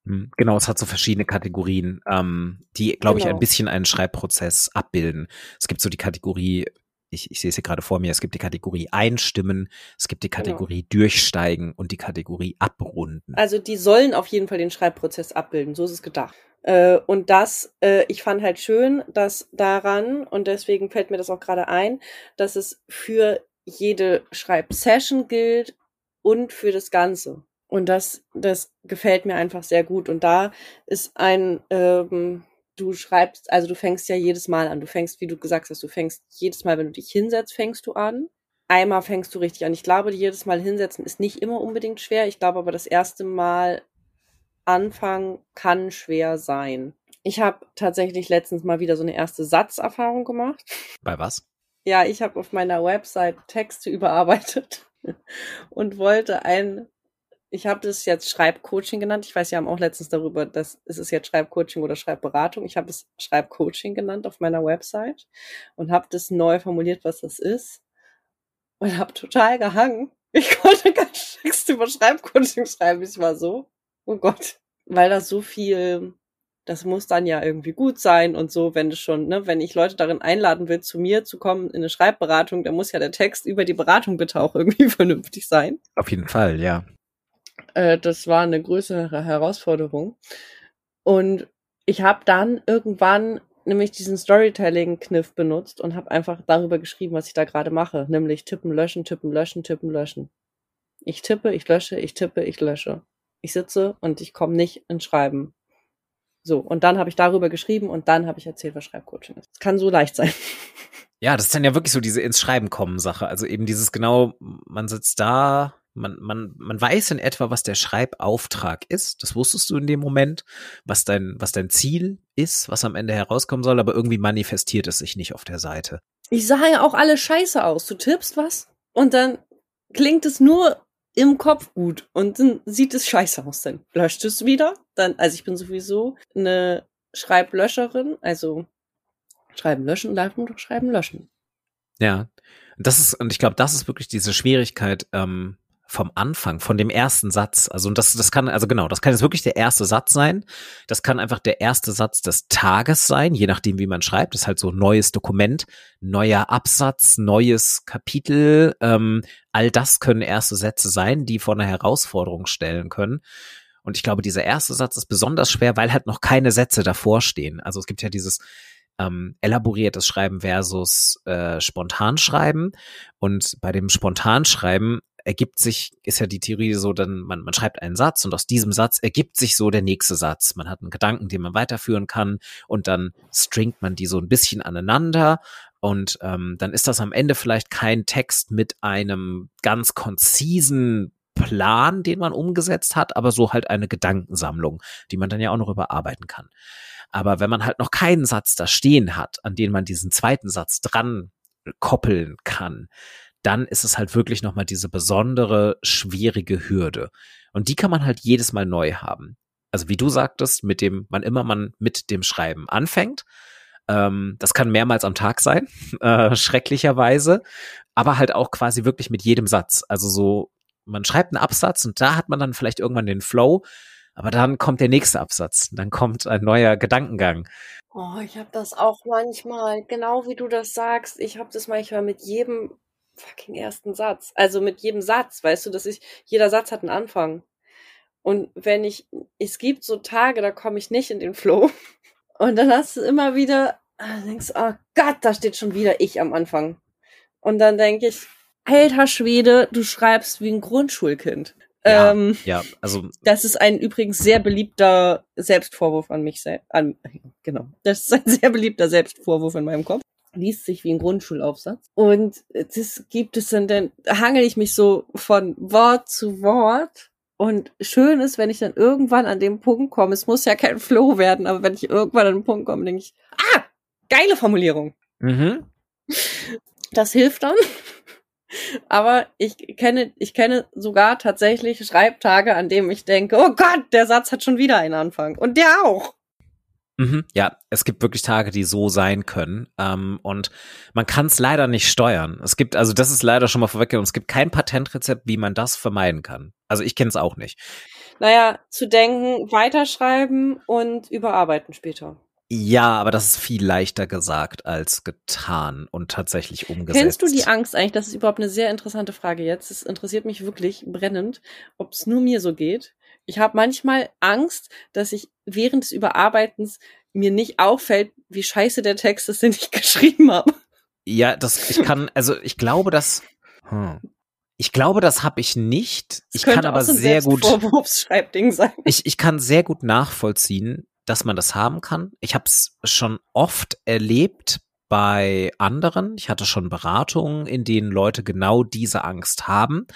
Hm, genau, es hat so verschiedene Kategorien, ähm, die, glaube genau. ich, ein bisschen einen Schreibprozess abbilden. Es gibt so die Kategorie ich, ich sehe es hier gerade vor mir, es gibt die Kategorie Einstimmen, es gibt die genau. Kategorie genau. Durchsteigen und die Kategorie Abrunden. Also die sollen auf jeden Fall den Schreibprozess abbilden, so ist es gedacht. Äh, und das, äh, ich fand halt schön, dass daran, und deswegen fällt mir das auch gerade ein, dass es für jede Schreibsession gilt und für das Ganze. Und das, das gefällt mir einfach sehr gut. Und da ist ein, ähm, du schreibst, also du fängst ja jedes Mal an. Du fängst, wie du gesagt hast, du fängst jedes Mal, wenn du dich hinsetzt, fängst du an. Einmal fängst du richtig an. Ich glaube, jedes Mal hinsetzen ist nicht immer unbedingt schwer. Ich glaube aber, das erste Mal anfangen kann schwer sein. Ich habe tatsächlich letztens mal wieder so eine erste Satzerfahrung gemacht. Bei was? Ja, ich habe auf meiner Website Texte überarbeitet <laughs> und wollte ein ich habe das jetzt Schreibcoaching genannt. Ich weiß, Sie haben auch letztens darüber, dass ist es jetzt Schreibcoaching oder Schreibberatung. Ich habe es Schreibcoaching genannt auf meiner Website und habe das neu formuliert, was das ist und habe total gehangen. Ich <laughs> konnte gar nichts über Schreibcoaching schreiben. Ich war so, oh Gott, weil das so viel, das muss dann ja irgendwie gut sein und so, wenn das schon, ne, wenn ich Leute darin einladen will, zu mir zu kommen in eine Schreibberatung, dann muss ja der Text über die Beratung bitte auch irgendwie <laughs> vernünftig sein. Auf jeden Fall, ja. Äh, das war eine größere Herausforderung. Und ich habe dann irgendwann nämlich diesen Storytelling-Kniff benutzt und habe einfach darüber geschrieben, was ich da gerade mache, nämlich tippen, löschen, tippen, löschen, tippen, löschen. Ich tippe, ich lösche, ich tippe, ich lösche. Ich sitze und ich komme nicht ins Schreiben. So, und dann habe ich darüber geschrieben und dann habe ich erzählt, was Schreibcoaching ist. Es kann so leicht sein. Ja, das ist dann ja wirklich so diese ins Schreiben kommen Sache. Also eben dieses genau, man sitzt da, man, man, man weiß in etwa, was der Schreibauftrag ist. Das wusstest du in dem Moment, was dein, was dein Ziel ist, was am Ende herauskommen soll, aber irgendwie manifestiert es sich nicht auf der Seite. Ich sah ja auch alle scheiße aus. Du tippst was und dann klingt es nur im Kopf gut und dann sieht es scheiße aus. Dann löscht es wieder. Dann, also ich bin sowieso eine Schreiblöscherin, also schreiben löschen einfach nur schreiben löschen. Ja, das ist, und ich glaube, das ist wirklich diese Schwierigkeit, ähm, vom Anfang, von dem ersten Satz. Also das, das kann, also genau, das kann jetzt wirklich der erste Satz sein. Das kann einfach der erste Satz des Tages sein, je nachdem, wie man schreibt. Das ist halt so neues Dokument, neuer Absatz, neues Kapitel. Ähm, all das können erste Sätze sein, die vor einer Herausforderung stellen können. Und ich glaube, dieser erste Satz ist besonders schwer, weil halt noch keine Sätze davor stehen. Also es gibt ja dieses, ähm, elaboriertes Schreiben versus äh, Spontanschreiben. Und bei dem Spontanschreiben ergibt sich, ist ja die Theorie so, dann man, man schreibt einen Satz und aus diesem Satz ergibt sich so der nächste Satz. Man hat einen Gedanken, den man weiterführen kann und dann stringt man die so ein bisschen aneinander und ähm, dann ist das am Ende vielleicht kein Text mit einem ganz konzisen Plan, den man umgesetzt hat, aber so halt eine Gedankensammlung, die man dann ja auch noch überarbeiten kann. Aber wenn man halt noch keinen Satz da stehen hat, an den man diesen zweiten Satz dran koppeln kann, dann ist es halt wirklich nochmal diese besondere, schwierige Hürde. Und die kann man halt jedes Mal neu haben. Also wie du sagtest, mit dem, wann immer man mit dem Schreiben anfängt. Ähm, das kann mehrmals am Tag sein, <laughs> äh, schrecklicherweise. Aber halt auch quasi wirklich mit jedem Satz. Also so, man schreibt einen Absatz und da hat man dann vielleicht irgendwann den Flow. Aber dann kommt der nächste Absatz, dann kommt ein neuer Gedankengang. Oh, ich habe das auch manchmal, genau wie du das sagst. Ich habe das manchmal mit jedem fucking ersten Satz. Also mit jedem Satz, weißt du, dass ich, jeder Satz hat einen Anfang. Und wenn ich, es gibt so Tage, da komme ich nicht in den Flow. <laughs> Und dann hast du immer wieder, ah, denkst, oh Gott, da steht schon wieder ich am Anfang. Und dann denke ich, alter Schwede, du schreibst wie ein Grundschulkind. Ja, ähm, ja, also. Das ist ein übrigens sehr beliebter Selbstvorwurf an mich selbst. An, <laughs> genau. Das ist ein sehr beliebter Selbstvorwurf in meinem Kopf liest sich wie ein Grundschulaufsatz. Und das gibt es dann, dann hangel ich mich so von Wort zu Wort. Und schön ist, wenn ich dann irgendwann an dem Punkt komme, es muss ja kein Flow werden, aber wenn ich irgendwann an den Punkt komme, denke ich, ah, geile Formulierung. Mhm. Das hilft dann. Aber ich kenne, ich kenne sogar tatsächlich Schreibtage, an denen ich denke, oh Gott, der Satz hat schon wieder einen Anfang. Und der auch. Mhm, ja, es gibt wirklich Tage, die so sein können. Ähm, und man kann es leider nicht steuern. Es gibt, also das ist leider schon mal vorweggenommen, es gibt kein Patentrezept, wie man das vermeiden kann. Also ich kenne es auch nicht. Naja, zu denken, weiterschreiben und überarbeiten später. Ja, aber das ist viel leichter gesagt als getan und tatsächlich umgesetzt. Kennst du die Angst eigentlich? Das ist überhaupt eine sehr interessante Frage jetzt. Es interessiert mich wirklich brennend, ob es nur mir so geht. Ich habe manchmal Angst, dass ich während des Überarbeitens mir nicht auffällt, wie scheiße der Text ist, <laughs> den ich geschrieben habe. Ja, das ich kann, also ich glaube, dass hm, ich glaube, das habe ich nicht. Das ich kann aber so sehr gut sein. Ich, ich kann sehr gut nachvollziehen, dass man das haben kann. Ich habe es schon oft erlebt bei anderen. Ich hatte schon Beratungen, in denen Leute genau diese Angst haben,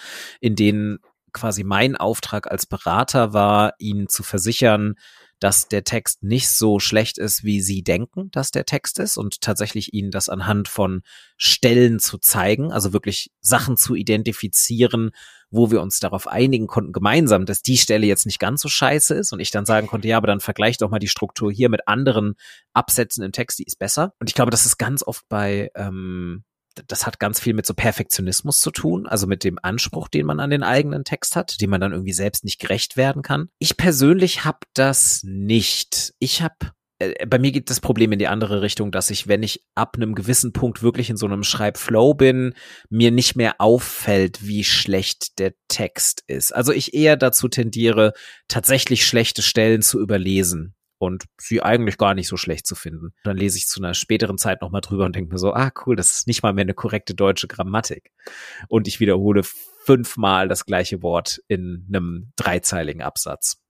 in denen quasi mein Auftrag als Berater war, ihnen zu versichern, dass der Text nicht so schlecht ist, wie sie denken, dass der Text ist und tatsächlich ihnen das anhand von Stellen zu zeigen, also wirklich Sachen zu identifizieren, wo wir uns darauf einigen konnten gemeinsam, dass die Stelle jetzt nicht ganz so scheiße ist und ich dann sagen konnte, ja, aber dann vergleich doch mal die Struktur hier mit anderen Absätzen im Text, die ist besser. Und ich glaube, das ist ganz oft bei ähm, das hat ganz viel mit so Perfektionismus zu tun, also mit dem Anspruch, den man an den eigenen Text hat, dem man dann irgendwie selbst nicht gerecht werden kann. Ich persönlich habe das nicht. Ich habe äh, bei mir geht das Problem in die andere Richtung, dass ich, wenn ich ab einem gewissen Punkt wirklich in so einem Schreibflow bin, mir nicht mehr auffällt, wie schlecht der Text ist. Also ich eher dazu tendiere, tatsächlich schlechte Stellen zu überlesen und sie eigentlich gar nicht so schlecht zu finden. Dann lese ich zu einer späteren Zeit nochmal drüber und denke mir so, ah cool, das ist nicht mal mehr eine korrekte deutsche Grammatik. Und ich wiederhole fünfmal das gleiche Wort in einem dreizeiligen Absatz.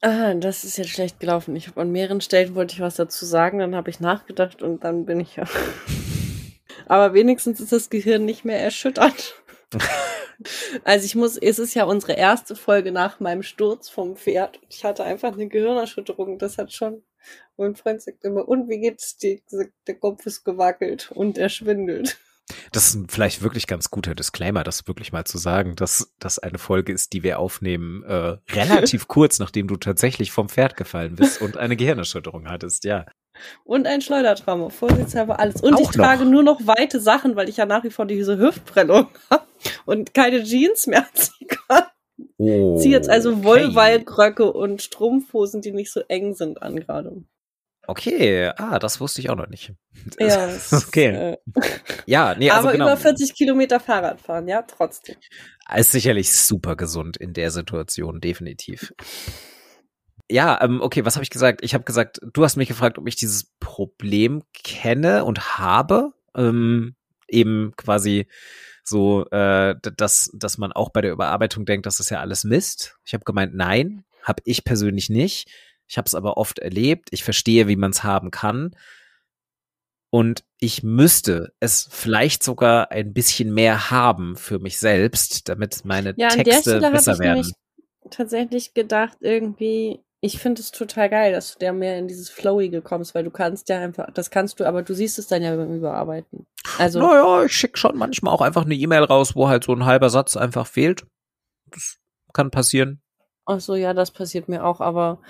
Ah, das ist jetzt schlecht gelaufen. Ich habe an mehreren Stellen wollte ich was dazu sagen, dann habe ich nachgedacht und dann bin ich ja. <laughs> Aber wenigstens ist das Gehirn nicht mehr erschüttert. <laughs> Also ich muss, es ist ja unsere erste Folge nach meinem Sturz vom Pferd. Ich hatte einfach eine Gehirnerschütterung. Das hat schon. Mein Freund sagt immer, und wie geht's dir? Der Kopf ist gewackelt und er schwindelt. Das ist vielleicht wirklich ganz guter Disclaimer, das wirklich mal zu sagen, dass das eine Folge ist, die wir aufnehmen, äh, relativ <laughs> kurz, nachdem du tatsächlich vom Pferd gefallen bist und eine Gehirnerschütterung hattest, ja. Und ein Schleudertrauma, vorsichtshalber alles. Und Auch ich trage noch. nur noch weite Sachen, weil ich ja nach wie vor diese Hüftprellung <laughs> habe und keine Jeans mehr ziehen kann. Oh, Ziehe jetzt also Wollwallgröcke und Strumpfhosen, die nicht so eng sind, an gerade. Okay, ah, das wusste ich auch noch nicht. Ja, <laughs> okay. Ist, äh, <laughs> ja, nee, also Aber genau. über 40 Kilometer Fahrrad fahren, ja, trotzdem. Ist sicherlich super gesund in der Situation, definitiv. Ja, ähm, okay, was habe ich gesagt? Ich habe gesagt, du hast mich gefragt, ob ich dieses Problem kenne und habe. Ähm, eben quasi so, äh, dass, dass man auch bei der Überarbeitung denkt, das ist ja alles Mist. Ich habe gemeint, nein, habe ich persönlich nicht. Ich habe es aber oft erlebt. Ich verstehe, wie man es haben kann. Und ich müsste es vielleicht sogar ein bisschen mehr haben für mich selbst, damit meine Ja, Texte besser ich werden. tatsächlich gedacht, irgendwie, ich finde es total geil, dass du da mehr in dieses Flowige kommst, weil du kannst ja einfach, das kannst du, aber du siehst es dann ja beim Überarbeiten. Also, Naja, ich schicke schon manchmal auch einfach eine E-Mail raus, wo halt so ein halber Satz einfach fehlt. Das kann passieren. ach so, ja, das passiert mir auch, aber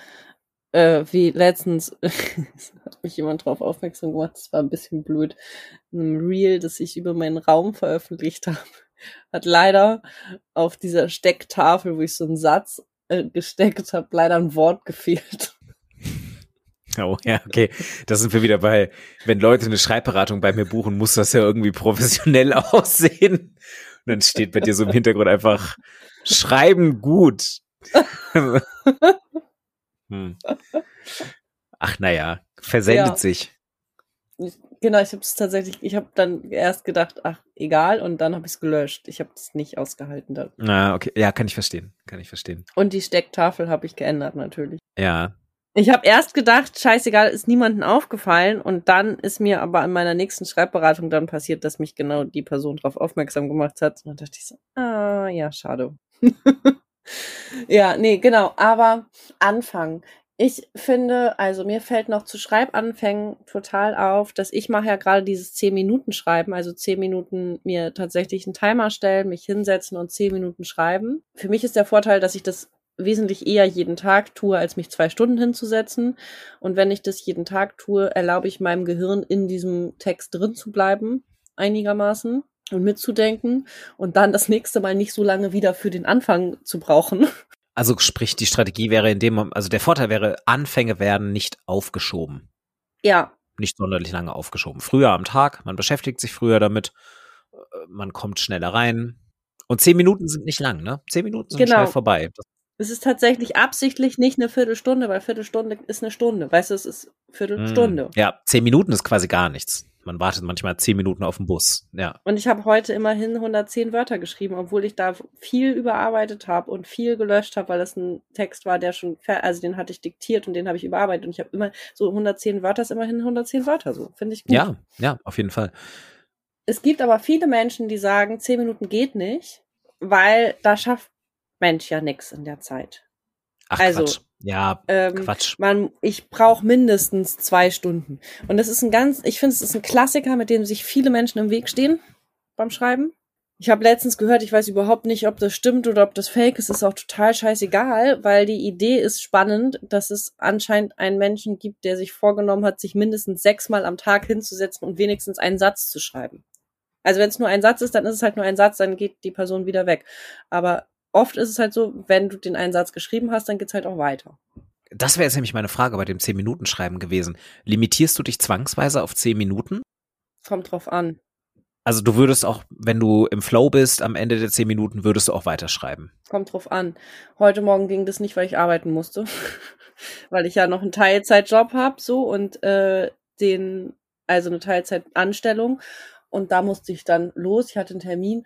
äh, wie letztens <laughs> hat mich jemand drauf aufmerksam gemacht, das war ein bisschen blöd. Ein Reel, das ich über meinen Raum veröffentlicht <laughs> habe, hat leider auf dieser Stecktafel, wo ich so einen Satz äh, gesteckt habe, leider ein Wort gefehlt. Oh, ja, okay. Da sind wir wieder bei, wenn Leute eine Schreibberatung bei mir buchen, muss das ja irgendwie professionell <laughs> aussehen. Und dann steht bei dir so im Hintergrund einfach, schreiben gut. <laughs> hm. Ach, naja, versendet Ja. sich. Genau, ich habe es tatsächlich, ich habe dann erst gedacht, ach, egal, und dann habe ich es gelöscht. Ich habe es nicht ausgehalten dann. Na, okay. Ja, kann ich verstehen. Kann ich verstehen. Und die Stecktafel habe ich geändert natürlich. Ja. Ich habe erst gedacht, scheißegal, ist niemandem aufgefallen und dann ist mir aber in meiner nächsten Schreibberatung dann passiert, dass mich genau die Person darauf aufmerksam gemacht hat. Und dann dachte ich so, ah, ja, schade. <laughs> ja, nee, genau, aber Anfang. Ich finde, also mir fällt noch zu Schreibanfängen total auf, dass ich mache ja gerade dieses 10 Minuten Schreiben, also 10 Minuten mir tatsächlich einen Timer stellen, mich hinsetzen und 10 Minuten schreiben. Für mich ist der Vorteil, dass ich das wesentlich eher jeden Tag tue, als mich zwei Stunden hinzusetzen. Und wenn ich das jeden Tag tue, erlaube ich meinem Gehirn in diesem Text drin zu bleiben, einigermaßen und mitzudenken und dann das nächste Mal nicht so lange wieder für den Anfang zu brauchen. <laughs> Also sprich, die Strategie wäre in dem, also der Vorteil wäre, Anfänge werden nicht aufgeschoben. Ja, Nicht sonderlich lange aufgeschoben. Früher am Tag, man beschäftigt sich früher damit, äh, man kommt schneller rein. Und zehn Minuten sind nicht lang, ne? Zehn Minuten sind Genau. schnell vorbei. Das, es ist tatsächlich absichtlich nicht eine Viertelstunde, weil Viertelstunde ist eine Stunde. Weißt du, es ist Viertelstunde. Mm, Ja, zehn Minuten ist quasi gar nichts. Man wartet manchmal zehn Minuten auf den Bus. Ja. Und ich habe heute immerhin 110 Wörter geschrieben, obwohl ich da viel überarbeitet habe und viel gelöscht habe, weil das ein Text war, der schon, also den hatte ich diktiert und den habe ich überarbeitet und ich habe immer so 110 Wörter ist immerhin 110 Wörter so, finde ich gut. Ja, ja, auf jeden Fall. Es gibt aber viele Menschen, die sagen, 10 Minuten geht nicht, weil da schafft Mensch ja nix in der Zeit. Ach, Also, Quatsch. Ja, Ähm, Quatsch. man, ich brauche mindestens zwei Stunden. Und das ist ein ganz, ich finde, es ist ein Klassiker, mit dem sich viele Menschen im Weg stehen beim Schreiben. Ich habe letztens gehört, ich weiß überhaupt nicht, ob das stimmt oder ob das fake ist, ist auch total scheißegal, weil die Idee ist spannend, dass es anscheinend einen Menschen gibt, der sich vorgenommen hat, sich mindestens sechsmal am Tag hinzusetzen und wenigstens einen Satz zu schreiben. Also wenn es nur ein Satz ist, dann ist es halt nur ein Satz, dann geht die Person wieder weg. Aber oft ist es halt so, wenn du den einen Satz geschrieben hast, dann geht's halt auch weiter. Das wäre jetzt nämlich meine Frage bei dem 10-Minuten-Schreiben gewesen. Limitierst du dich zwangsweise auf 10 Minuten? Kommt drauf an. Also du würdest auch, wenn du im Flow bist, am Ende der 10 Minuten würdest du auch weiterschreiben. Kommt drauf an. Heute Morgen ging das nicht, weil ich arbeiten musste. <laughs> weil ich ja noch einen Teilzeitjob habe, so und äh, den, also eine Teilzeitanstellung. Und da musste ich dann los. Ich hatte einen Termin.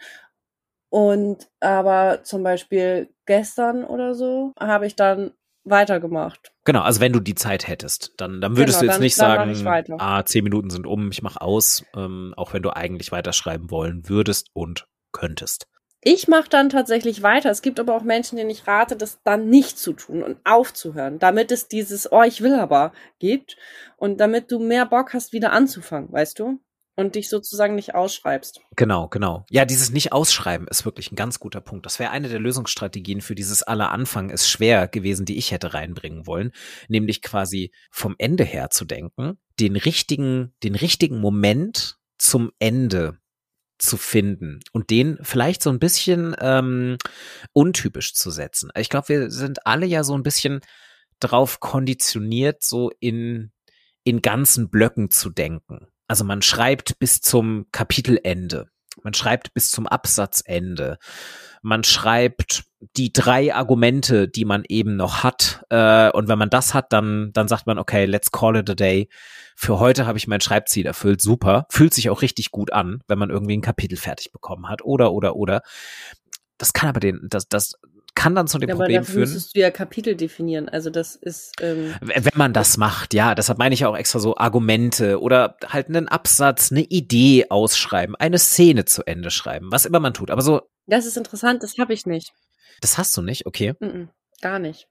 Und aber zum Beispiel gestern oder so habe ich dann weitergemacht. Genau, also wenn du die Zeit hättest, dann, dann würdest Genau, du jetzt dann- nicht dann sagen, ah, 10 Minuten sind um, ich mach aus, ähm, auch wenn du eigentlich weiterschreiben wollen würdest und könntest. Ich mache dann tatsächlich weiter. Es gibt aber auch Menschen, denen ich rate, das dann nicht zu tun und aufzuhören, damit es dieses, oh, ich will aber gibt und damit du mehr Bock hast, wieder anzufangen, weißt du? Und dich sozusagen nicht ausschreibst. Genau, genau. Ja, dieses Nicht-Ausschreiben ist wirklich ein ganz guter Punkt. Das wäre eine der Lösungsstrategien für dieses aller Anfang ist schwer gewesen, die ich hätte reinbringen wollen, nämlich quasi vom Ende her zu denken, den richtigen, den richtigen Moment zum Ende zu finden und den vielleicht so ein bisschen ähm, untypisch zu setzen. Ich glaube, wir sind alle ja so ein bisschen drauf konditioniert, so in, in ganzen Blöcken zu denken. Also man schreibt bis zum Kapitelende. Man schreibt bis zum Absatzende. man schreibt die drei Argumente, die man eben noch hat. Äh, und wenn man das hat, dann, dann sagt man, okay, let's call it a day. Für heute habe ich mein Schreibziel erfüllt. Super. Fühlt sich auch richtig gut an, wenn man irgendwie ein Kapitel fertig bekommen hat. Oder, oder, oder. Das kann aber den, das, das kann dann zu dem Ja, aber Problem dafür führen. müsstest du ja Kapitel definieren. Also das ist, ähm, Wenn man das macht, ja, deshalb meine ich ja auch extra so Argumente oder halt einen Absatz, eine Idee ausschreiben, eine Szene zu Ende schreiben, was immer man tut. Aber so, das ist interessant, das habe ich nicht. das hast du nicht, okay. Mm-mm, gar nicht.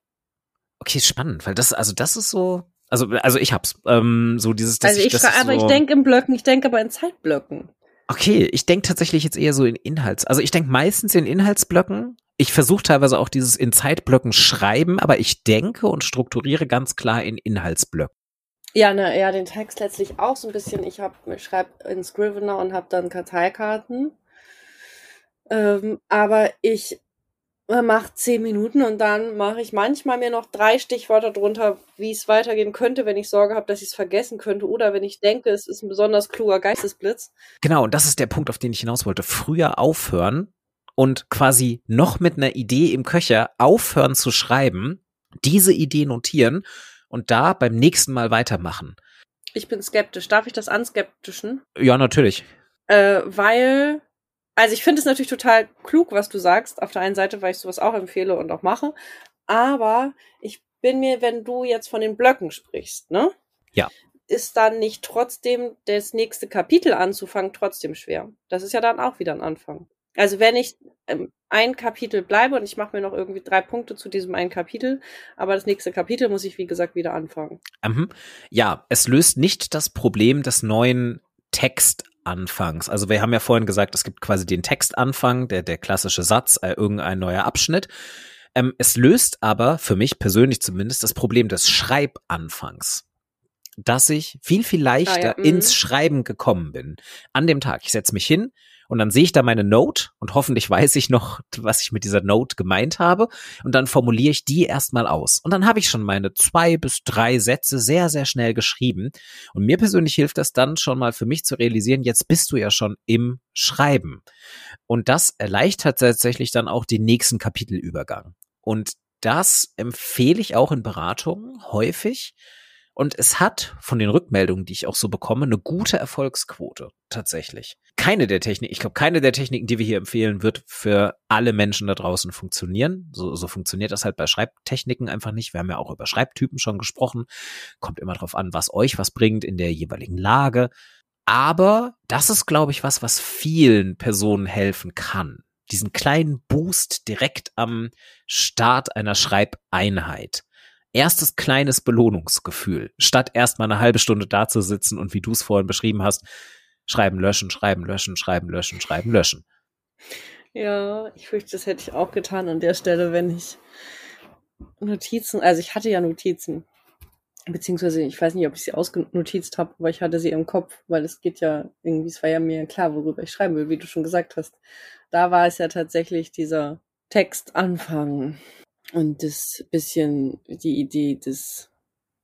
Okay, spannend, weil das, also das ist so, also, also ich hab's, ähm, so dieses, dass Also ich, das schrei- aber so, ich denke in Blöcken, ich denke aber in Zeitblöcken. Okay, ich denke tatsächlich jetzt eher so in Inhalts, also ich denke meistens in Inhaltsblöcken. Ich versuche teilweise auch dieses in Zeitblöcken schreiben, aber ich denke und strukturiere ganz klar in Inhaltsblöcken. Ja, ne, ja, den Text letztlich auch so ein bisschen. Ich hab, ich schreibe in Scrivener und habe dann Karteikarten. Ähm, aber ich mache zehn Minuten und dann mache ich manchmal mir noch drei Stichworte drunter, wie es weitergehen könnte, wenn ich Sorge habe, dass ich es vergessen könnte oder wenn ich denke, es ist ein besonders kluger Geistesblitz. Genau, und das ist der Punkt, auf den ich hinaus wollte. Früher aufhören und quasi noch mit einer Idee im Köcher aufhören zu schreiben, diese Idee notieren und da beim nächsten Mal weitermachen. Ich bin skeptisch. Darf ich das anskeptischen? Ja, natürlich. Äh, weil, also ich finde es natürlich total klug, was du sagst, auf der einen Seite, weil ich sowas auch empfehle und auch mache. Aber ich bin mir, wenn du jetzt von den Blöcken sprichst, ne? Ja. Ist dann nicht trotzdem das nächste Kapitel anzufangen trotzdem schwer? Das ist ja dann auch wieder ein Anfang. Also wenn ich ähm, ein Kapitel bleibe und ich mache mir noch irgendwie drei Punkte zu diesem einen Kapitel, aber das nächste Kapitel muss ich, wie gesagt, wieder anfangen. Mhm. Ja, es löst nicht das Problem des neuen Textanfangs. Also wir haben ja vorhin gesagt, es gibt quasi den Textanfang, der, der klassische Satz, äh, irgendein neuer Abschnitt. Ähm, es löst aber, für mich persönlich zumindest, das Problem des Schreibanfangs. Dass ich viel, viel leichter Ah ja, mhm. ins Schreiben gekommen bin. An dem Tag. Ich setze mich hin und dann sehe ich da meine Note und hoffentlich weiß ich noch, was ich mit dieser Note gemeint habe. Und dann formuliere ich die erstmal aus. Und dann habe ich schon meine zwei bis drei Sätze sehr, sehr schnell geschrieben. Und mir persönlich hilft das dann schon mal für mich zu realisieren, jetzt bist du ja schon im Schreiben. Und das erleichtert tatsächlich dann auch den nächsten Kapitelübergang. Und das empfehle ich auch in Beratungen häufig. Und es hat von den Rückmeldungen, die ich auch so bekomme, eine gute Erfolgsquote tatsächlich. Keine der Techniken, ich glaube, keine der Techniken, die wir hier empfehlen, wird für alle Menschen da draußen funktionieren. So, so funktioniert das halt bei Schreibtechniken einfach nicht. Wir haben ja auch über Schreibtypen schon gesprochen. Kommt immer drauf an, was euch was bringt in der jeweiligen Lage. Aber das ist, glaube ich, was, was vielen Personen helfen kann. Diesen kleinen Boost direkt am Start einer Schreibeinheit erstes kleines Belohnungsgefühl, statt erstmal eine halbe Stunde da zu sitzen und wie du es vorhin beschrieben hast, schreiben, löschen, schreiben, löschen, schreiben, löschen, schreiben, löschen. Ja, ich fürchte, das hätte ich auch getan an der Stelle, wenn ich Notizen, also ich hatte ja Notizen, beziehungsweise ich weiß nicht, ob ich sie ausgenotizt habe, aber ich hatte sie im Kopf, weil es geht ja irgendwie, es war ja mir klar, worüber ich schreiben will, wie du schon gesagt hast. Da war es ja tatsächlich dieser Textanfang und das bisschen die Idee, das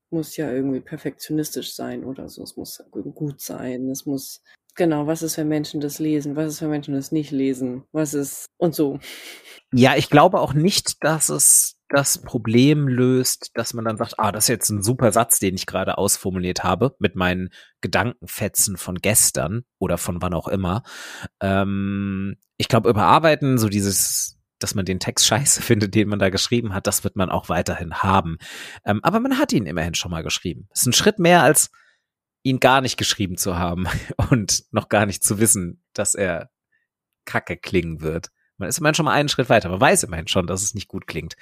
muss ja irgendwie perfektionistisch sein oder so, es muss gut sein, es muss Genau, was ist, wenn Menschen das lesen? Was ist, wenn Menschen das nicht lesen? Was ist und so. Ja, ich glaube auch nicht, dass es das Problem löst, dass man dann sagt, ah, das ist jetzt ein super Satz, den ich gerade ausformuliert habe, mit meinen Gedankenfetzen von gestern oder von wann auch immer. Ähm, ich glaube, überarbeiten, so dieses, dass man den Text scheiße <laughs> findet, den man da geschrieben hat, das wird man auch weiterhin haben. Ähm, aber man hat ihn immerhin schon mal geschrieben. Das ist ein Schritt mehr als ihn gar nicht geschrieben zu haben <laughs> und noch gar nicht zu wissen, dass er kacke klingen wird. Man ist immerhin schon mal einen Schritt weiter. Man weiß immerhin schon, dass es nicht gut klingt.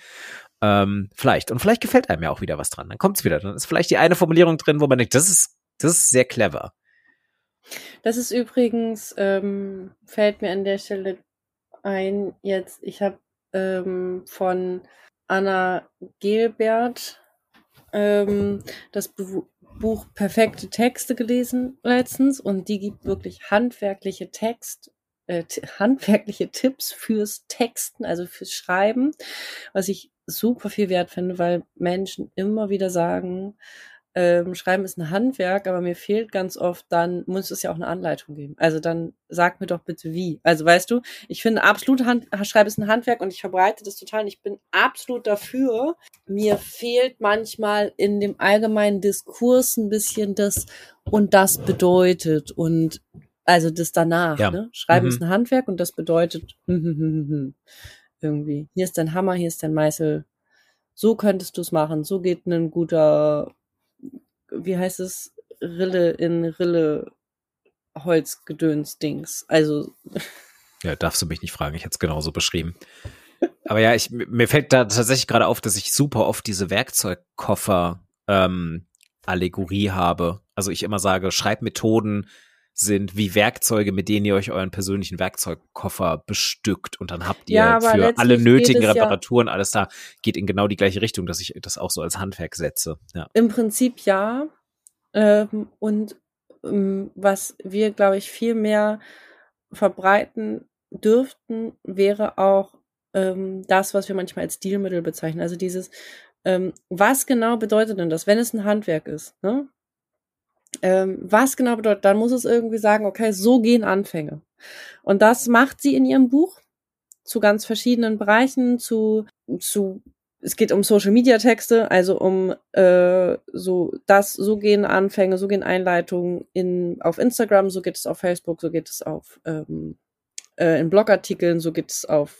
Ähm, vielleicht. Und vielleicht gefällt einem ja auch wieder was dran. Dann kommt's wieder. Dann ist vielleicht die eine Formulierung drin, wo man denkt, das ist, das ist sehr clever. Das ist übrigens, ähm, fällt mir an der Stelle ein, jetzt, ich habe ähm, von Anna Gelbert ähm, das Be Buch Perfekte Texte gelesen letztens und die gibt wirklich handwerkliche Text, äh, <laughs> handwerkliche Tipps fürs Texten, also fürs Schreiben, was ich super viel wert finde, weil Menschen immer wieder sagen, ähm, Schreiben ist ein Handwerk, aber mir fehlt ganz oft, dann muss es ja auch eine Anleitung geben. Also dann sag mir doch bitte wie. Also weißt du, ich finde absolut Hand, Schreiben ist ein Handwerk und ich verbreite das total und ich bin absolut dafür. Mir fehlt manchmal in dem allgemeinen Diskurs ein bisschen das und das bedeutet und also das danach. Ja. Ne? Schreiben mhm. ist ein Handwerk und das bedeutet <laughs> irgendwie. Hier ist dein Hammer, hier ist dein Meißel. So könntest du es machen. So geht ein guter wie heißt es, Rille in Rille Holzgedöns-Dings. Also. <laughs> Ja, darfst du mich nicht fragen, ich hätte es genauso beschrieben. Aber ja, ich, mir fällt da tatsächlich gerade auf, dass ich super oft diese Werkzeugkoffer ähm, Allegorie habe. Also ich immer sage, Schreibmethoden sind wie Werkzeuge, mit denen ihr euch euren persönlichen Werkzeugkoffer bestückt und dann habt ihr ja, für alle nötigen Reparaturen ja, alles da, geht in genau die gleiche Richtung, dass ich das auch so als Handwerk setze. Ja. Im Prinzip ja. Ähm, und ähm, was wir, glaube ich, viel mehr verbreiten dürften, wäre auch ähm, das, was wir manchmal als Stilmittel bezeichnen. Also dieses, ähm, was genau bedeutet denn das, wenn es ein Handwerk ist? Ne? Ähm, was genau bedeutet, dann muss es irgendwie sagen, okay, so gehen Anfänge. Und das macht sie in ihrem Buch zu ganz verschiedenen Bereichen, zu, zu es geht um Social Media Texte, also um äh, so das, so gehen Anfänge, so gehen Einleitungen in auf Instagram, so geht es auf Facebook, so geht es auf ähm, äh, in Blogartikeln, so geht es auf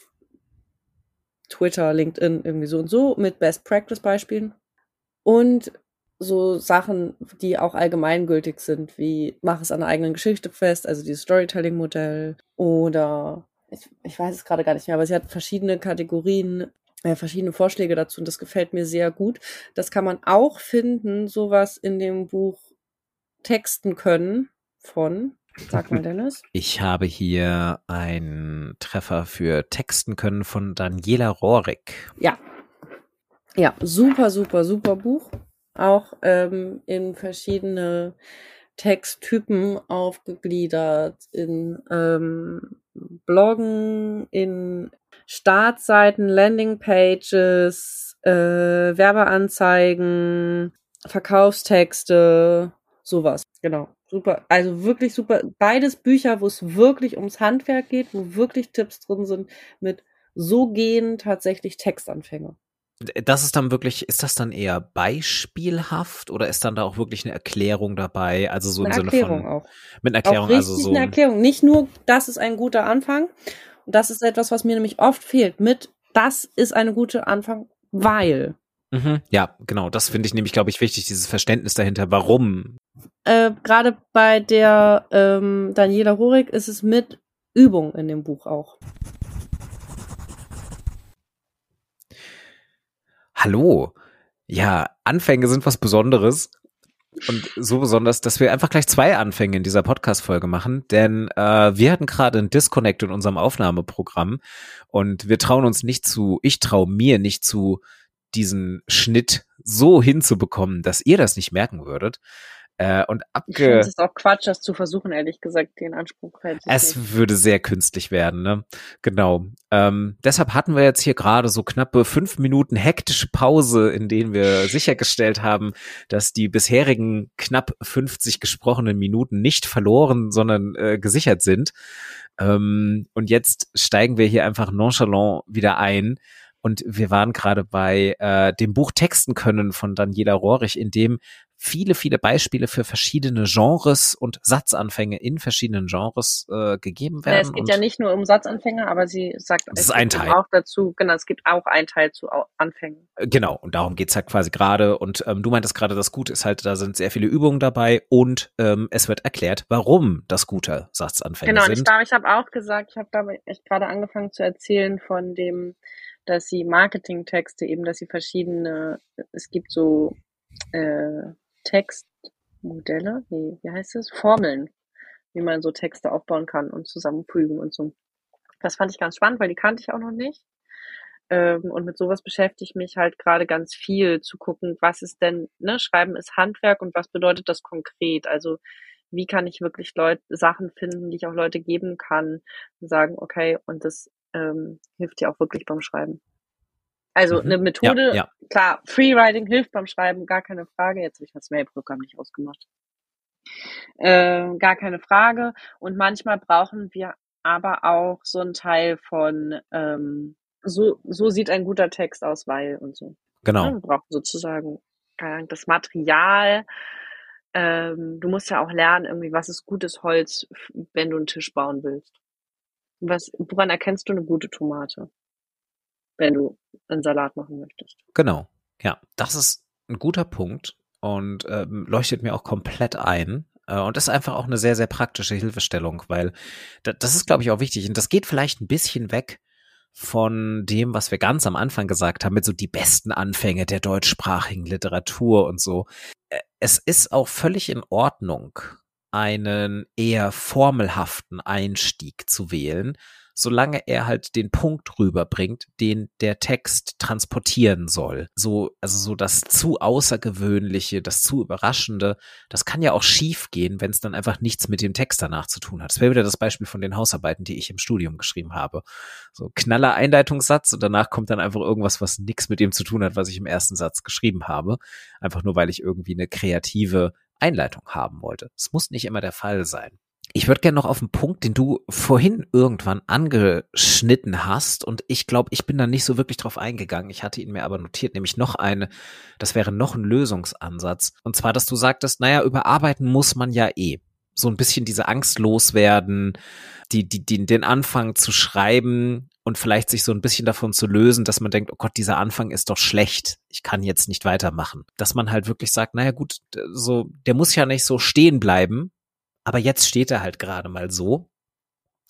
Twitter, LinkedIn, irgendwie so und so mit Best Practice Beispielen. Und so Sachen, die auch allgemeingültig sind, wie mach es an der eigenen Geschichte fest, also dieses Storytelling-Modell oder ich, ich weiß es gerade gar nicht mehr, aber sie hat verschiedene Kategorien, äh, verschiedene Vorschläge dazu und das gefällt mir sehr gut. Das kann man auch finden, sowas in dem Buch Texten können von Sag mal, <laughs> Dennis. Ich habe hier einen Treffer für Texten können von Daniela Rohrig. Ja. Ja, super, super, super Buch auch ähm, in verschiedene Texttypen aufgegliedert, in ähm, Bloggen, in Startseiten, Landingpages, äh, Werbeanzeigen, Verkaufstexte, sowas. Genau. Super. Also wirklich super. Beides Bücher, wo es wirklich ums Handwerk geht, wo wirklich Tipps drin sind mit so gehen tatsächlich Textanfänge. Das ist dann wirklich, ist das dann eher beispielhaft oder ist dann da auch wirklich eine Erklärung dabei? Also so eine im Erklärung Sinne von auch. mit einer Erklärung, auch also so eine Erklärung. Nicht nur, das ist ein guter Anfang. Und das ist etwas, was mir nämlich oft fehlt. Mit, das ist eine gute Anfang, weil. Mhm, ja, genau. Das finde ich nämlich, glaube ich, wichtig, dieses Verständnis dahinter. Warum? Äh, Gerade bei der ähm, Daniela Rurik ist es mit Übung in dem Buch auch. Hallo. Ja, Anfänge sind was Besonderes. Und so besonders, dass wir einfach gleich zwei Anfänge in dieser Podcast-Folge machen, denn äh, wir hatten gerade einen Disconnect in unserem Aufnahmeprogramm und wir trauen uns nicht zu, ich traue mir nicht zu, diesen Schnitt so hinzubekommen, dass ihr das nicht merken würdet. Äh, und abge ich finde es auch Quatsch, das zu versuchen, ehrlich gesagt, den Anspruch hätte Es nicht. würde sehr künstlich werden, ne? Genau. Ähm, deshalb hatten wir jetzt hier gerade so knappe fünf Minuten hektische Pause, in denen wir sichergestellt haben, dass die bisherigen knapp 50 gesprochenen Minuten nicht verloren, sondern äh, gesichert sind. Ähm, und jetzt steigen wir hier einfach nonchalant wieder ein. Und wir waren gerade bei äh, dem Buch Texten können von Daniela Rohrich, in dem viele, viele Beispiele für verschiedene Genres und Satzanfänge in verschiedenen Genres äh, gegeben werden. Ja, es geht ja nicht nur um Satzanfänge, aber sie sagt das ist ein Teil. auch dazu, genau, es gibt auch einen Teil zu Anfängen. Äh, genau, und darum geht's halt quasi gerade. Und ähm, du meintest gerade, das Gute ist halt, da sind sehr viele Übungen dabei und ähm, es wird erklärt, warum das gute Satzanfänge genau, sind. Genau, ich, ich habe auch gesagt, ich habe da echt gerade angefangen zu erzählen von dem, dass sie Marketingtexte eben, dass sie verschiedene, es gibt so äh, Textmodelle, nee, wie heißt es? Formeln, wie man so Texte aufbauen kann und zusammenfügen und so. Das fand ich ganz spannend, weil die kannte ich auch noch nicht. Ähm, und mit sowas beschäftige ich mich halt gerade ganz viel, zu gucken, was ist denn, ne, Schreiben ist Handwerk und was bedeutet das konkret? Also wie kann ich wirklich Leute Sachen finden, die ich auch Leute geben kann und sagen, okay, und das ähm, hilft dir auch wirklich beim Schreiben. Also Mhm. eine Methode, Ja, ja. klar, Freewriting hilft beim Schreiben, gar keine Frage. Jetzt habe ich das Mailprogramm nicht ausgemacht. Äh, gar keine Frage. Und manchmal brauchen wir aber auch so einen Teil von ähm, so, so sieht ein guter Text aus, weil und so. Genau. Ja, wir brauchen sozusagen das Material. Ähm, du musst ja auch lernen, irgendwie, was ist gutes Holz, wenn du einen Tisch bauen willst. Was, woran erkennst du eine gute Tomate, wenn du einen Salat machen möchtest? Genau. Ja, das ist ein guter Punkt und ähm, leuchtet mir auch komplett ein. Äh, Und ist einfach auch eine sehr, sehr praktische Hilfestellung, weil da, das ist, glaube ich, auch wichtig. Und das geht vielleicht ein bisschen weg von dem, was wir ganz am Anfang gesagt haben, mit so die besten Anfänge der deutschsprachigen Literatur und so. Äh, Es ist auch völlig in Ordnung, einen eher formelhaften Einstieg zu wählen, solange er halt den Punkt rüberbringt, den der Text transportieren soll. So, also so das zu Außergewöhnliche, das zu Überraschende, das kann ja auch schief gehen, wenn es dann einfach nichts mit dem Text danach zu tun hat. Das wäre wieder das Beispiel von den Hausarbeiten, die ich im Studium geschrieben habe. So knaller Einleitungssatz und danach kommt dann einfach irgendwas, was nichts mit dem zu tun hat, was ich im ersten Satz geschrieben habe. Einfach nur, weil ich irgendwie eine kreative Einleitung haben wollte. Es muss nicht immer der Fall sein. Ich würde gerne noch auf einen Punkt, den du vorhin irgendwann angeschnitten hast und ich glaube, ich bin da nicht so wirklich drauf eingegangen. Ich hatte ihn mir aber notiert, nämlich noch eine, das wäre noch ein Lösungsansatz. Und zwar, dass du sagtest, naja, überarbeiten muss man ja eh. So ein bisschen diese Angst loswerden, die, die, die, den Anfang zu schreiben und vielleicht sich so ein bisschen davon zu lösen, dass man denkt, oh Gott, dieser Anfang ist doch schlecht. Ich kann jetzt nicht weitermachen. Dass man halt wirklich sagt, naja gut, so, der muss ja nicht so stehen bleiben, aber jetzt steht er halt gerade mal so.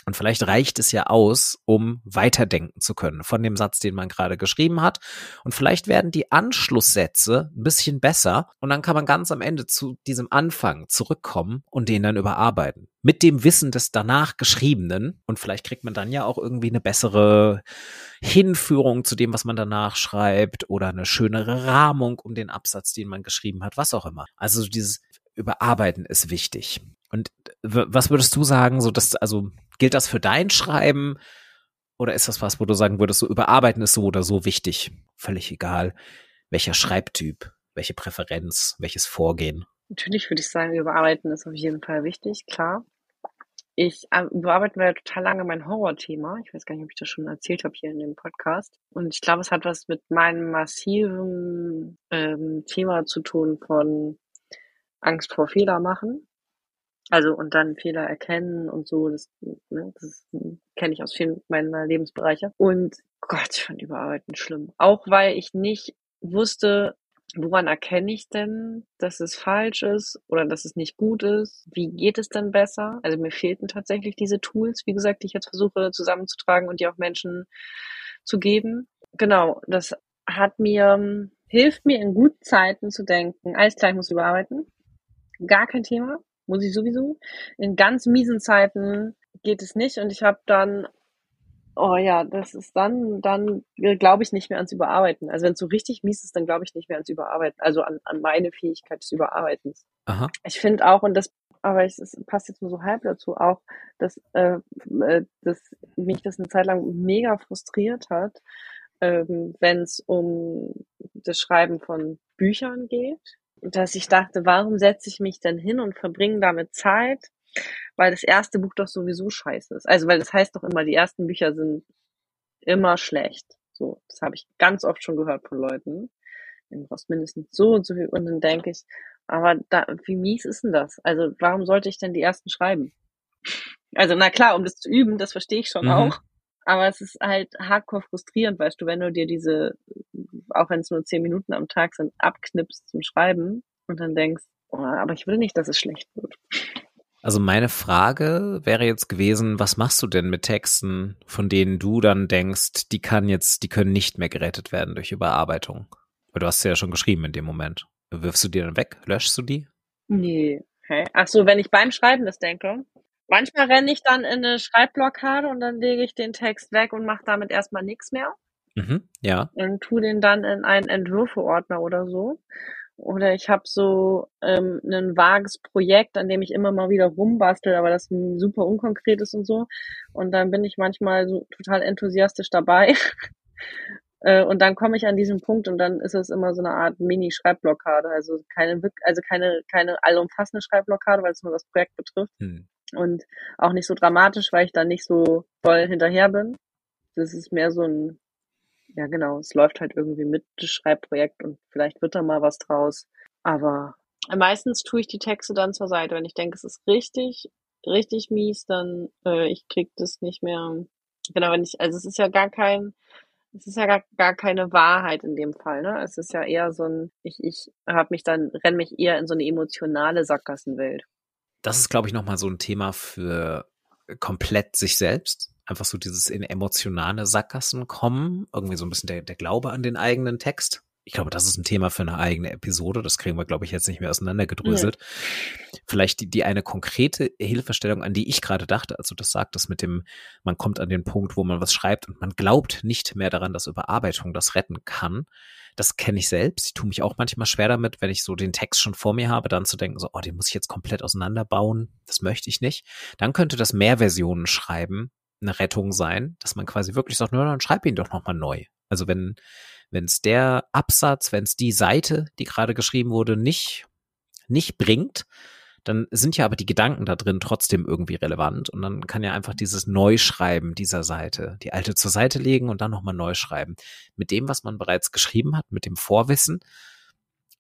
Und vielleicht reicht es ja aus, um weiterdenken zu können von dem Satz, den man gerade geschrieben hat. Und vielleicht werden die Anschlusssätze ein bisschen besser. Und dann kann man ganz am Ende zu diesem Anfang zurückkommen und den dann überarbeiten. Mit dem Wissen des danach Geschriebenen. Und vielleicht kriegt man dann ja auch irgendwie eine bessere Hinführung zu dem, was man danach schreibt. Oder eine schönere Rahmung um den Absatz, den man geschrieben hat. Was auch immer. Also dieses Überarbeiten ist wichtig. Und was würdest du sagen, so dass, also gilt das für dein Schreiben oder ist das was, wo du sagen würdest, so überarbeiten ist so oder so wichtig? Völlig egal, welcher Schreibtyp, welche Präferenz, welches Vorgehen. Natürlich würde ich sagen, überarbeiten ist auf jeden Fall wichtig, klar. Ich äh, überarbeite mir total lange mein Horrorthema. Ich weiß gar nicht, ob ich das schon erzählt habe hier in dem Podcast. Und ich glaube, es hat was mit meinem massiven ähm, Thema zu tun von Angst vor Fehler machen. Also und dann Fehler erkennen und so, das, ne, das kenne ich aus vielen meiner Lebensbereiche. Und Gott, ich fand Überarbeiten schlimm. Auch weil ich nicht wusste, woran erkenne ich denn, dass es falsch ist oder dass es nicht gut ist? Wie geht es denn besser? Also mir fehlten tatsächlich diese Tools, wie gesagt, die ich jetzt versuche zusammenzutragen und die auch Menschen zu geben. Genau, das hat mir, hilft mir in guten Zeiten zu denken, alles klar, ich muss überarbeiten. Gar kein Thema muss ich sowieso. In ganz miesen Zeiten geht es nicht und ich habe dann, oh ja, das ist dann, dann glaube ich nicht mehr ans Überarbeiten. Also wenn es so richtig mies ist, dann glaube ich nicht mehr ans Überarbeiten, also an, an meine Fähigkeit des Überarbeitens. Aha. Ich finde auch, und das, aber es, es passt jetzt nur so halb dazu auch, dass, äh, dass mich das eine Zeit lang mega frustriert hat, ähm, wenn es um das Schreiben von Büchern geht dass ich dachte, warum setze ich mich denn hin und verbringe damit Zeit? Weil das erste Buch doch sowieso scheiße ist. Also, weil das heißt doch immer, die ersten Bücher sind immer schlecht. So, das habe ich ganz oft schon gehört von Leuten. Du brauchst mindestens so und so viel. Und dann denke ich, aber da, wie mies ist denn das? Also, warum sollte ich denn die ersten schreiben? Also, na klar, um das zu üben, das verstehe ich schon mhm. auch. Aber es ist halt hardcore frustrierend, weißt du, wenn du dir diese, auch wenn es nur zehn Minuten am Tag sind, abknippst zum Schreiben und dann denkst, oh, aber ich will nicht, dass es schlecht wird. Also meine Frage wäre jetzt gewesen, was machst du denn mit Texten, von denen du dann denkst, die kann jetzt, die können nicht mehr gerettet werden durch Überarbeitung? Weil du hast sie ja schon geschrieben in dem Moment. Wirfst du die dann weg? Löschst du die? Nee. Hä? Ach so, wenn ich beim Schreiben das denke. Manchmal renne ich dann in eine Schreibblockade und dann lege ich den Text weg und mache damit erstmal nichts mehr. Mhm, ja. Und tu den dann in einen Entwürfeordner oder so. Oder ich habe so ähm, ein vages Projekt, an dem ich immer mal wieder rumbastel, aber das super unkonkret ist und so. Und dann bin ich manchmal so total enthusiastisch dabei. <laughs> Äh, und dann komme ich an diesen Punkt und dann ist es immer so eine Art Mini-Schreibblockade. Also keine, also keine, keine allumfassende Schreibblockade, weil es nur das Projekt betrifft. Hm. Und auch nicht so dramatisch, weil ich da nicht so voll hinterher bin. Das ist mehr so ein, ja genau, es läuft halt irgendwie mit das Schreibprojekt und vielleicht wird da mal was draus. Aber meistens tue ich die Texte dann zur Seite. Wenn ich denke, es ist richtig, richtig mies, dann äh, ich krieg das nicht mehr. Genau, wenn ich, also es ist ja gar kein, es ist ja gar, gar keine Wahrheit in dem Fall, ne? Es ist ja eher so ein, ich, ich habe mich dann, renn mich eher in so eine emotionale Sackgassenwelt. Das ist, glaube ich, nochmal so ein Thema für komplett sich selbst. Einfach so dieses in emotionale Sackgassen kommen, irgendwie so ein bisschen der, der Glaube an den eigenen Text ich glaube, das ist ein Thema für eine eigene Episode. Das kriegen wir, glaube ich, jetzt nicht mehr auseinandergedröselt. Ja. Vielleicht die, die eine konkrete Hilfestellung, an die ich gerade dachte, also das sagt das mit dem, man kommt an den Punkt, wo man was schreibt und man glaubt nicht mehr daran, dass Überarbeitung das retten kann. Das kenne ich selbst. Ich tue mich auch manchmal schwer damit, wenn ich so den Text schon vor mir habe, dann zu denken, so, oh, den muss ich jetzt komplett auseinanderbauen. Das möchte ich nicht. Dann könnte das Mehrversionen schreiben eine Rettung sein, dass man quasi wirklich sagt, nur dann schreib ihn doch nochmal neu. Also wenn, wenn es der Absatz, wenn es die Seite, die gerade geschrieben wurde, nicht, nicht bringt, dann sind ja aber die Gedanken da drin trotzdem irgendwie relevant und dann kann ja einfach dieses Neuschreiben dieser Seite, die alte zur Seite legen und dann nochmal neu schreiben. Mit dem, was man bereits geschrieben hat, mit dem Vorwissen,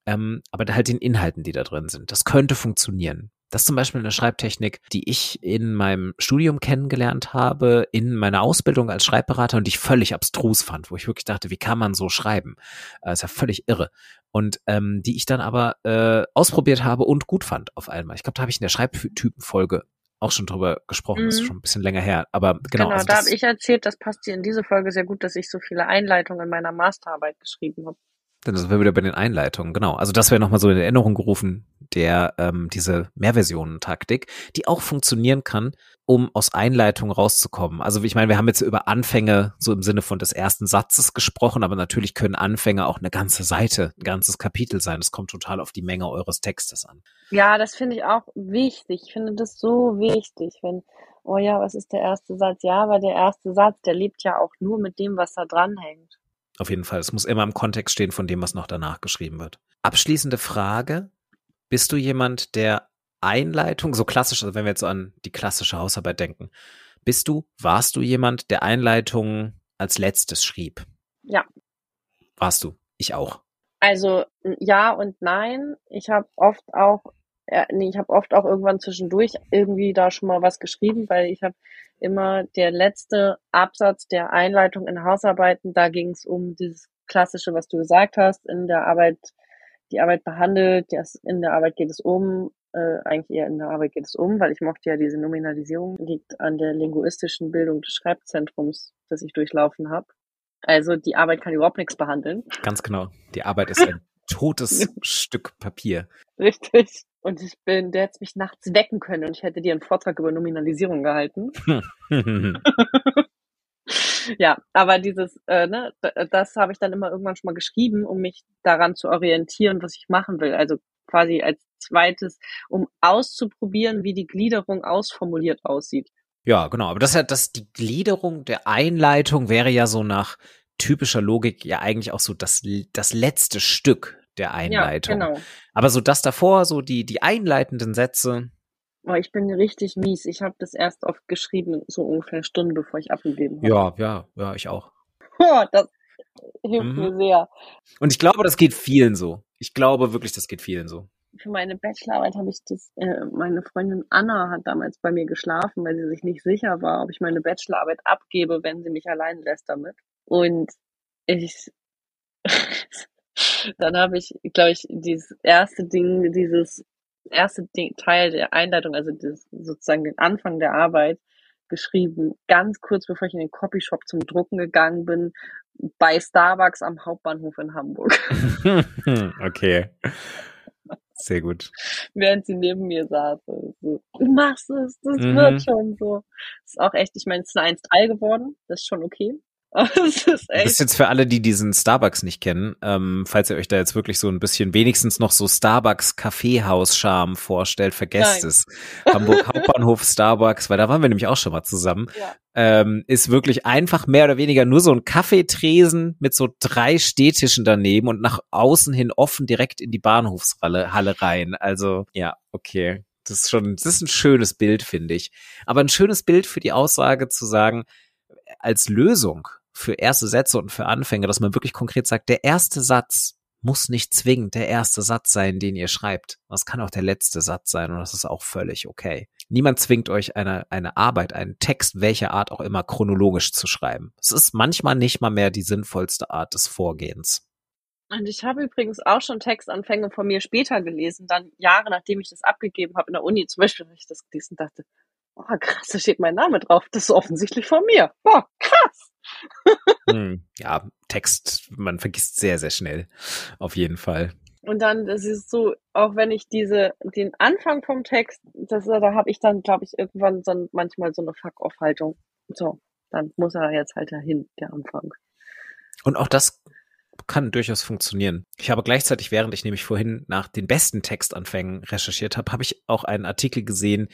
ähm, aber halt den Inhalten, die da drin sind. Das könnte funktionieren. Das ist zum Beispiel eine Schreibtechnik, die ich in meinem Studium kennengelernt habe, in meiner Ausbildung als Schreibberater und die ich völlig abstrus fand, wo ich wirklich dachte, wie kann man so schreiben? Das äh, ist ja völlig irre. Und ähm, die ich dann aber äh, ausprobiert habe und gut fand auf einmal. Ich glaube, da habe ich in der Schreibtypenfolge auch schon drüber gesprochen, mhm. ist schon ein bisschen länger her. Aber genau. Genau, also da habe ich erzählt, das passt dir in diese Folge sehr gut, dass ich so viele Einleitungen in meiner Masterarbeit geschrieben habe. Dann sind wir wieder bei den Einleitungen, genau. Also das wäre nochmal so in Erinnerung gerufen, der ähm, diese Mehrversionen-Taktik, die auch funktionieren kann, um aus Einleitungen rauszukommen. Also ich meine, wir haben jetzt über Anfänge so im Sinne von des ersten Satzes gesprochen, aber natürlich können Anfänge auch eine ganze Seite, ein ganzes Kapitel sein. Das kommt total auf die Menge eures Textes an. Ja, das finde ich auch wichtig. Ich finde das so wichtig, wenn, oh ja, was ist der erste Satz? Ja, aber der erste Satz, der lebt ja auch nur mit dem, was da dranhängt. Auf jeden Fall. Es muss immer im Kontext stehen von dem, was noch danach geschrieben wird. Abschließende Frage. Bist du jemand, der Einleitung, so klassisch, also wenn wir jetzt so an die klassische Hausarbeit denken, bist du, warst du jemand, der Einleitung als letztes schrieb? Ja. Warst du? Ich auch. Also ja und nein. Ich habe oft auch, äh, nee, ich habe oft auch irgendwann zwischendurch irgendwie da schon mal was geschrieben, weil ich habe immer der letzte Absatz der Einleitung in Hausarbeiten, da ging es um dieses klassische, was du gesagt hast, in der Arbeit, die Arbeit behandelt, das, in der Arbeit geht es um, äh, eigentlich eher in der Arbeit geht es um, weil ich mochte ja diese Nominalisierung, liegt an der linguistischen Bildung des Schreibzentrums, das ich durchlaufen habe. Also die Arbeit kann überhaupt nichts behandeln. Ganz genau. Die Arbeit ist ein <laughs> totes Stück Papier. Richtig. Und ich bin, der hätte mich nachts wecken können und ich hätte dir einen Vortrag über Nominalisierung gehalten. <laughs> ja, aber dieses, äh, ne, das habe ich dann immer irgendwann schon mal geschrieben, um mich daran zu orientieren, was ich machen will. Also quasi als zweites, um auszuprobieren, wie die Gliederung ausformuliert aussieht. Ja, genau. Aber das ist ja, das, die Gliederung der Einleitung wäre ja so nach typischer Logik ja eigentlich auch so das, das letzte Stück der Einleitung. Ja, genau. Aber so das davor, so die, die einleitenden Sätze. Oh, ich bin richtig mies. Ich habe das erst oft geschrieben, so ungefähr eine Stunde, bevor ich abgegeben habe. Ja, ja, ja, ich auch. Oh, das hilft mhm. mir sehr. Und ich glaube, das geht vielen so. Ich glaube wirklich, das geht vielen so. Für meine Bachelorarbeit habe ich das, äh, meine Freundin Anna hat damals bei mir geschlafen, weil sie sich nicht sicher war, ob ich meine Bachelorarbeit abgebe, wenn sie mich allein lässt damit. Und ich, Dann habe ich, glaube ich, dieses erste Ding, dieses erste Ding, Teil der Einleitung, also das, sozusagen den Anfang der Arbeit geschrieben, ganz kurz bevor ich in den Copyshop zum Drucken gegangen bin, bei Starbucks am Hauptbahnhof in Hamburg. <laughs> okay. Sehr gut. Während sie neben mir saß. So, du machst es, das mhm. wird schon so. Das ist auch echt, ich meine, es ist eine 1-3 geworden, das ist schon okay. <laughs> Das ist Das ist jetzt für alle, die diesen Starbucks nicht kennen, ähm, falls ihr euch da jetzt wirklich so ein bisschen wenigstens noch so Starbucks Kaffeehaus-Charme vorstellt, vergesst Nein. es. Hamburg <laughs> Hauptbahnhof Starbucks, weil da waren wir nämlich auch schon mal zusammen, Ja. ähm, ist wirklich einfach mehr oder weniger nur so ein Kaffeetresen mit so drei Stehtischen daneben und nach außen hin offen direkt in die Bahnhofshalle Halle rein. Also ja, okay. Das ist schon, das ist ein schönes Bild, finde ich. Aber ein schönes Bild für die Aussage zu sagen, als Lösung für erste Sätze und für Anfänger, dass man wirklich konkret sagt, der erste Satz muss nicht zwingend der erste Satz sein, den ihr schreibt. Das kann auch der letzte Satz sein und das ist auch völlig okay. Niemand zwingt euch eine, eine Arbeit, einen Text, welcher Art auch immer, chronologisch zu schreiben. Es ist manchmal nicht mal mehr die sinnvollste Art des Vorgehens. Und ich habe übrigens auch schon Textanfänge von mir später gelesen, dann Jahre nachdem ich das abgegeben habe in der Uni. Zum Beispiel habe ich das gelesen dachte, oh krass, da steht mein Name drauf. Das ist offensichtlich von mir. Oh, krass. <laughs> Hm, ja, Text, man vergisst sehr, sehr schnell. Auf jeden Fall. Und dann, das ist so, auch wenn ich diese, den Anfang vom Text, das, da habe ich dann, glaube ich, irgendwann so, manchmal so eine Fuck-off-Haltung. So, dann muss er jetzt halt dahin, der Anfang. Und auch das kann durchaus funktionieren. Ich habe gleichzeitig, während ich nämlich vorhin nach den besten Textanfängen recherchiert habe, habe ich auch einen Artikel gesehen,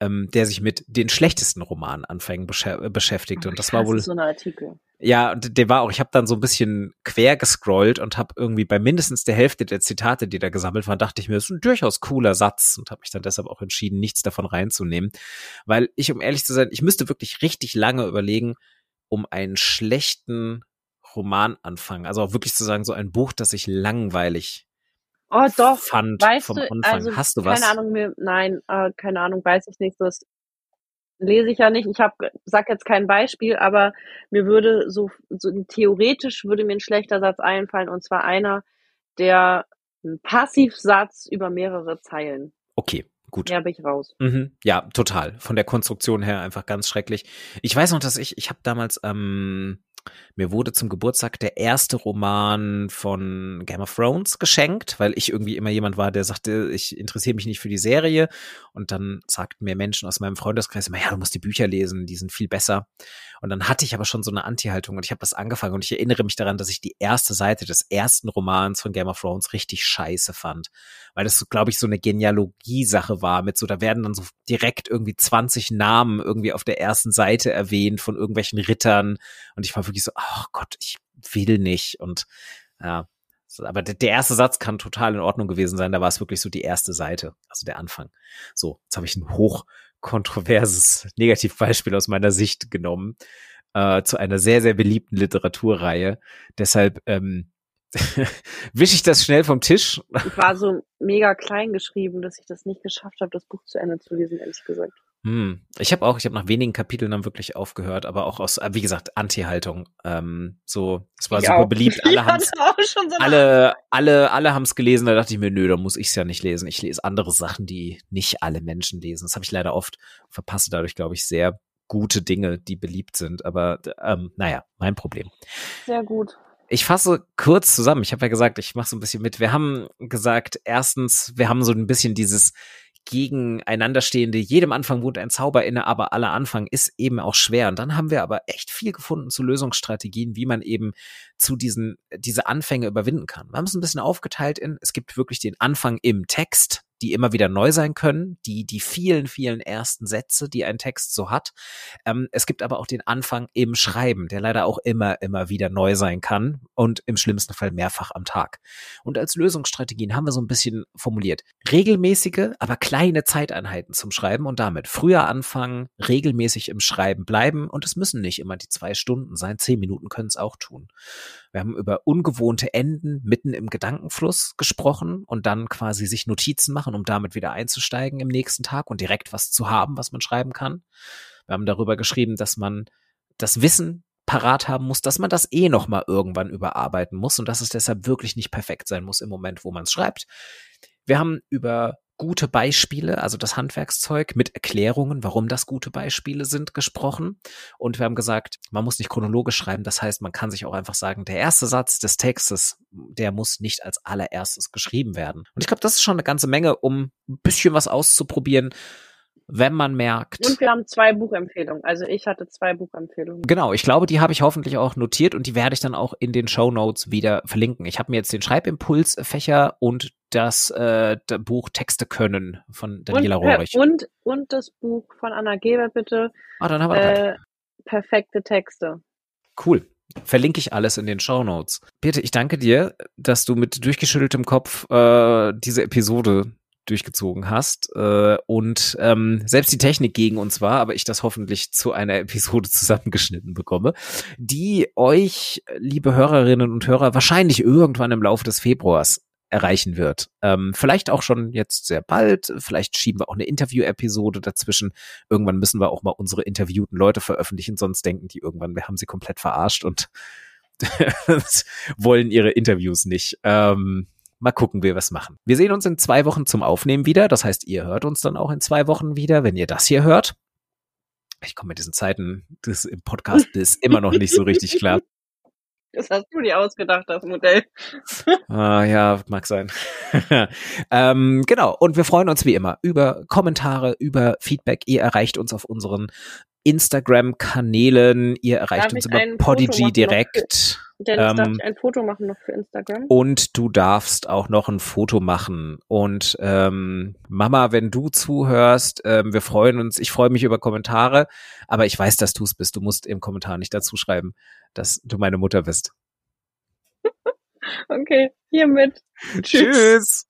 ähm, der sich mit den schlechtesten Romananfängen besch beschäftigt. Und das war wohl so ein Artikel. ja, und der war auch, ich habe dann so ein bisschen quer gescrollt und habe irgendwie bei mindestens der Hälfte der Zitate, die da gesammelt waren, dachte ich mir, das ist ein durchaus cooler Satz und habe mich dann deshalb auch entschieden, nichts davon reinzunehmen. Weil ich, um ehrlich zu sein, ich müsste wirklich richtig lange überlegen, um einen schlechten Roman anfangen. Also auch wirklich zu sagen, so ein Buch, das ich langweilig Oh doch, fand weißt vom du, Anfang. also Hast du was? keine Ahnung, mir, nein, äh, keine Ahnung, weiß ich nicht. Das lese ich ja nicht. Ich hab, sag jetzt kein Beispiel, aber mir würde so, so theoretisch würde mir ein schlechter Satz einfallen und zwar einer, der ein Passivsatz über mehrere Zeilen. Okay, gut. Ja, bin ich raus. Mhm. Ja, total. Von der Konstruktion her einfach ganz schrecklich. Ich weiß noch, dass ich, ich habe damals, ähm, mir wurde zum Geburtstag der erste Roman von Game of Thrones geschenkt, weil ich irgendwie immer jemand war, der sagte, ich interessiere mich nicht für die Serie. Und dann sagten mir Menschen aus meinem Freundeskreis immer, ja, du musst die Bücher lesen, die sind viel besser. Und dann hatte ich aber schon so eine Anti-Haltung und ich habe das angefangen und ich erinnere mich daran, dass ich die erste Seite des ersten Romans von Game of Thrones richtig scheiße fand. Weil das, glaube ich, so eine Genealogie-Sache war mit so, da werden dann so direkt irgendwie 20 Namen irgendwie auf der ersten Seite erwähnt von irgendwelchen Rittern. Und ich war wirklich so, ach Gott, ich will nicht. Und ja, aber der, erste Satz kann total in Ordnung gewesen sein. Da war es wirklich so die erste Seite, also der Anfang. So, jetzt habe ich ein hochkontroverses <laughs> Negativbeispiel aus meiner Sicht genommen äh, zu einer sehr, sehr beliebten Literaturreihe. Deshalb ähm, <laughs> wische ich das schnell vom Tisch. Ich war so mega klein geschrieben, dass ich das nicht geschafft habe, das Buch zu Ende zu lesen, ehrlich gesagt. Hm. Ich habe auch, ich habe nach wenigen Kapiteln dann wirklich aufgehört, aber auch aus, wie gesagt, Anti-Haltung. Ähm, so, es war Ich super auch. beliebt. <laughs> Alle Ich schon so alle, alle, alle haben's gelesen. Da dachte ich mir, nö, da muss ich's ja nicht lesen. Ich lese andere Sachen, die nicht alle Menschen lesen. Das habe ich leider oft verpasse dadurch, glaube ich, sehr gute Dinge, die beliebt sind. Aber ähm, naja, mein Problem. sehr gut. Ich fasse kurz zusammen. Ich habe ja gesagt, ich mache so ein bisschen mit. Wir haben gesagt, erstens, wir haben so ein bisschen dieses gegeneinanderstehende, jedem Anfang wohnt ein Zauber inne, aber aller Anfang ist eben auch schwer. Und dann haben wir aber echt viel gefunden zu Lösungsstrategien, wie man eben zu diesen, diese Anfänge überwinden kann. Wir haben es ein bisschen aufgeteilt in, es gibt wirklich den Anfang im Text, die immer wieder neu sein können, die, die vielen, vielen ersten Sätze, die ein Text so hat. Ähm, es gibt aber auch den Anfang im Schreiben, der leider auch immer, immer wieder neu sein kann und im schlimmsten Fall mehrfach am Tag. Und als Lösungsstrategien haben wir so ein bisschen formuliert. Regelmäßige, aber kleine Zeiteinheiten zum Schreiben und damit früher anfangen, regelmäßig im Schreiben bleiben und es müssen nicht immer die zwei Stunden sein, zehn Minuten können es auch tun. Wir haben über ungewohnte Enden mitten im Gedankenfluss gesprochen und dann quasi sich Notizen machen, um damit wieder einzusteigen im nächsten Tag und direkt was zu haben, was man schreiben kann. Wir haben darüber geschrieben, dass man das Wissen parat haben muss, dass man das eh noch mal irgendwann überarbeiten muss und dass es deshalb wirklich nicht perfekt sein muss im Moment, wo man es schreibt. Wir haben über gute Beispiele, also das Handwerkszeug mit Erklärungen, warum das gute Beispiele sind, gesprochen. Und wir haben gesagt, man muss nicht chronologisch schreiben. Das heißt, man kann sich auch einfach sagen, der erste Satz des Textes, der muss nicht als allererstes geschrieben werden. Und ich glaube, das ist schon eine ganze Menge, um ein bisschen was auszuprobieren, wenn man merkt. Und wir haben zwei Buchempfehlungen. Also ich hatte zwei Buchempfehlungen. Genau, ich glaube, die habe ich hoffentlich auch notiert und die werde ich dann auch in den Show Notes wieder verlinken. Ich habe mir jetzt den Schreibimpulsfächer und das äh, Buch Texte können von Daniela und, Rohrich. Und, und das Buch von Anna Geber, bitte. Ah, dann haben wir äh, Perfekte Texte. Cool. Verlinke ich alles in den Show Notes. Peter, ich danke dir, dass du mit durchgeschütteltem Kopf äh, diese Episode durchgezogen hast äh, und ähm, selbst die Technik gegen uns war, aber ich das hoffentlich zu einer Episode <laughs> zusammengeschnitten bekomme, die euch, liebe Hörerinnen und Hörer, wahrscheinlich irgendwann im Laufe des Februars erreichen wird. Ähm, vielleicht auch schon jetzt sehr bald. Vielleicht schieben wir auch eine Interview-Episode dazwischen. Irgendwann müssen wir auch mal unsere interviewten Leute veröffentlichen, sonst denken die irgendwann, wir haben sie komplett verarscht und <laughs> wollen ihre Interviews nicht. Ähm, mal gucken, wie wir was machen. Wir sehen uns in zwei Wochen zum Aufnehmen wieder. Das heißt, ihr hört uns dann auch in zwei Wochen wieder, wenn ihr das hier hört. Ich komme mit diesen Zeiten des im Podcast <laughs> ist immer noch nicht so richtig klar. Das hast du dir ausgedacht, das Modell. <laughs> ah, ja, mag sein. <laughs> ähm, genau. Und wir freuen uns wie immer über Kommentare, über Feedback. Ihr erreicht uns auf unseren Instagram-Kanälen. Ihr erreicht Darf uns über Podigy direkt. Dennis, darf Ähm, ich ein Foto machen noch für Instagram? Und du darfst auch noch ein Foto machen. Und ähm, Mama, wenn du zuhörst, ähm, wir freuen uns. Ich freue mich über Kommentare, aber ich weiß, dass du es bist. Du musst im Kommentar nicht dazu schreiben, dass du meine Mutter bist. <laughs> Okay, hiermit. Tschüss.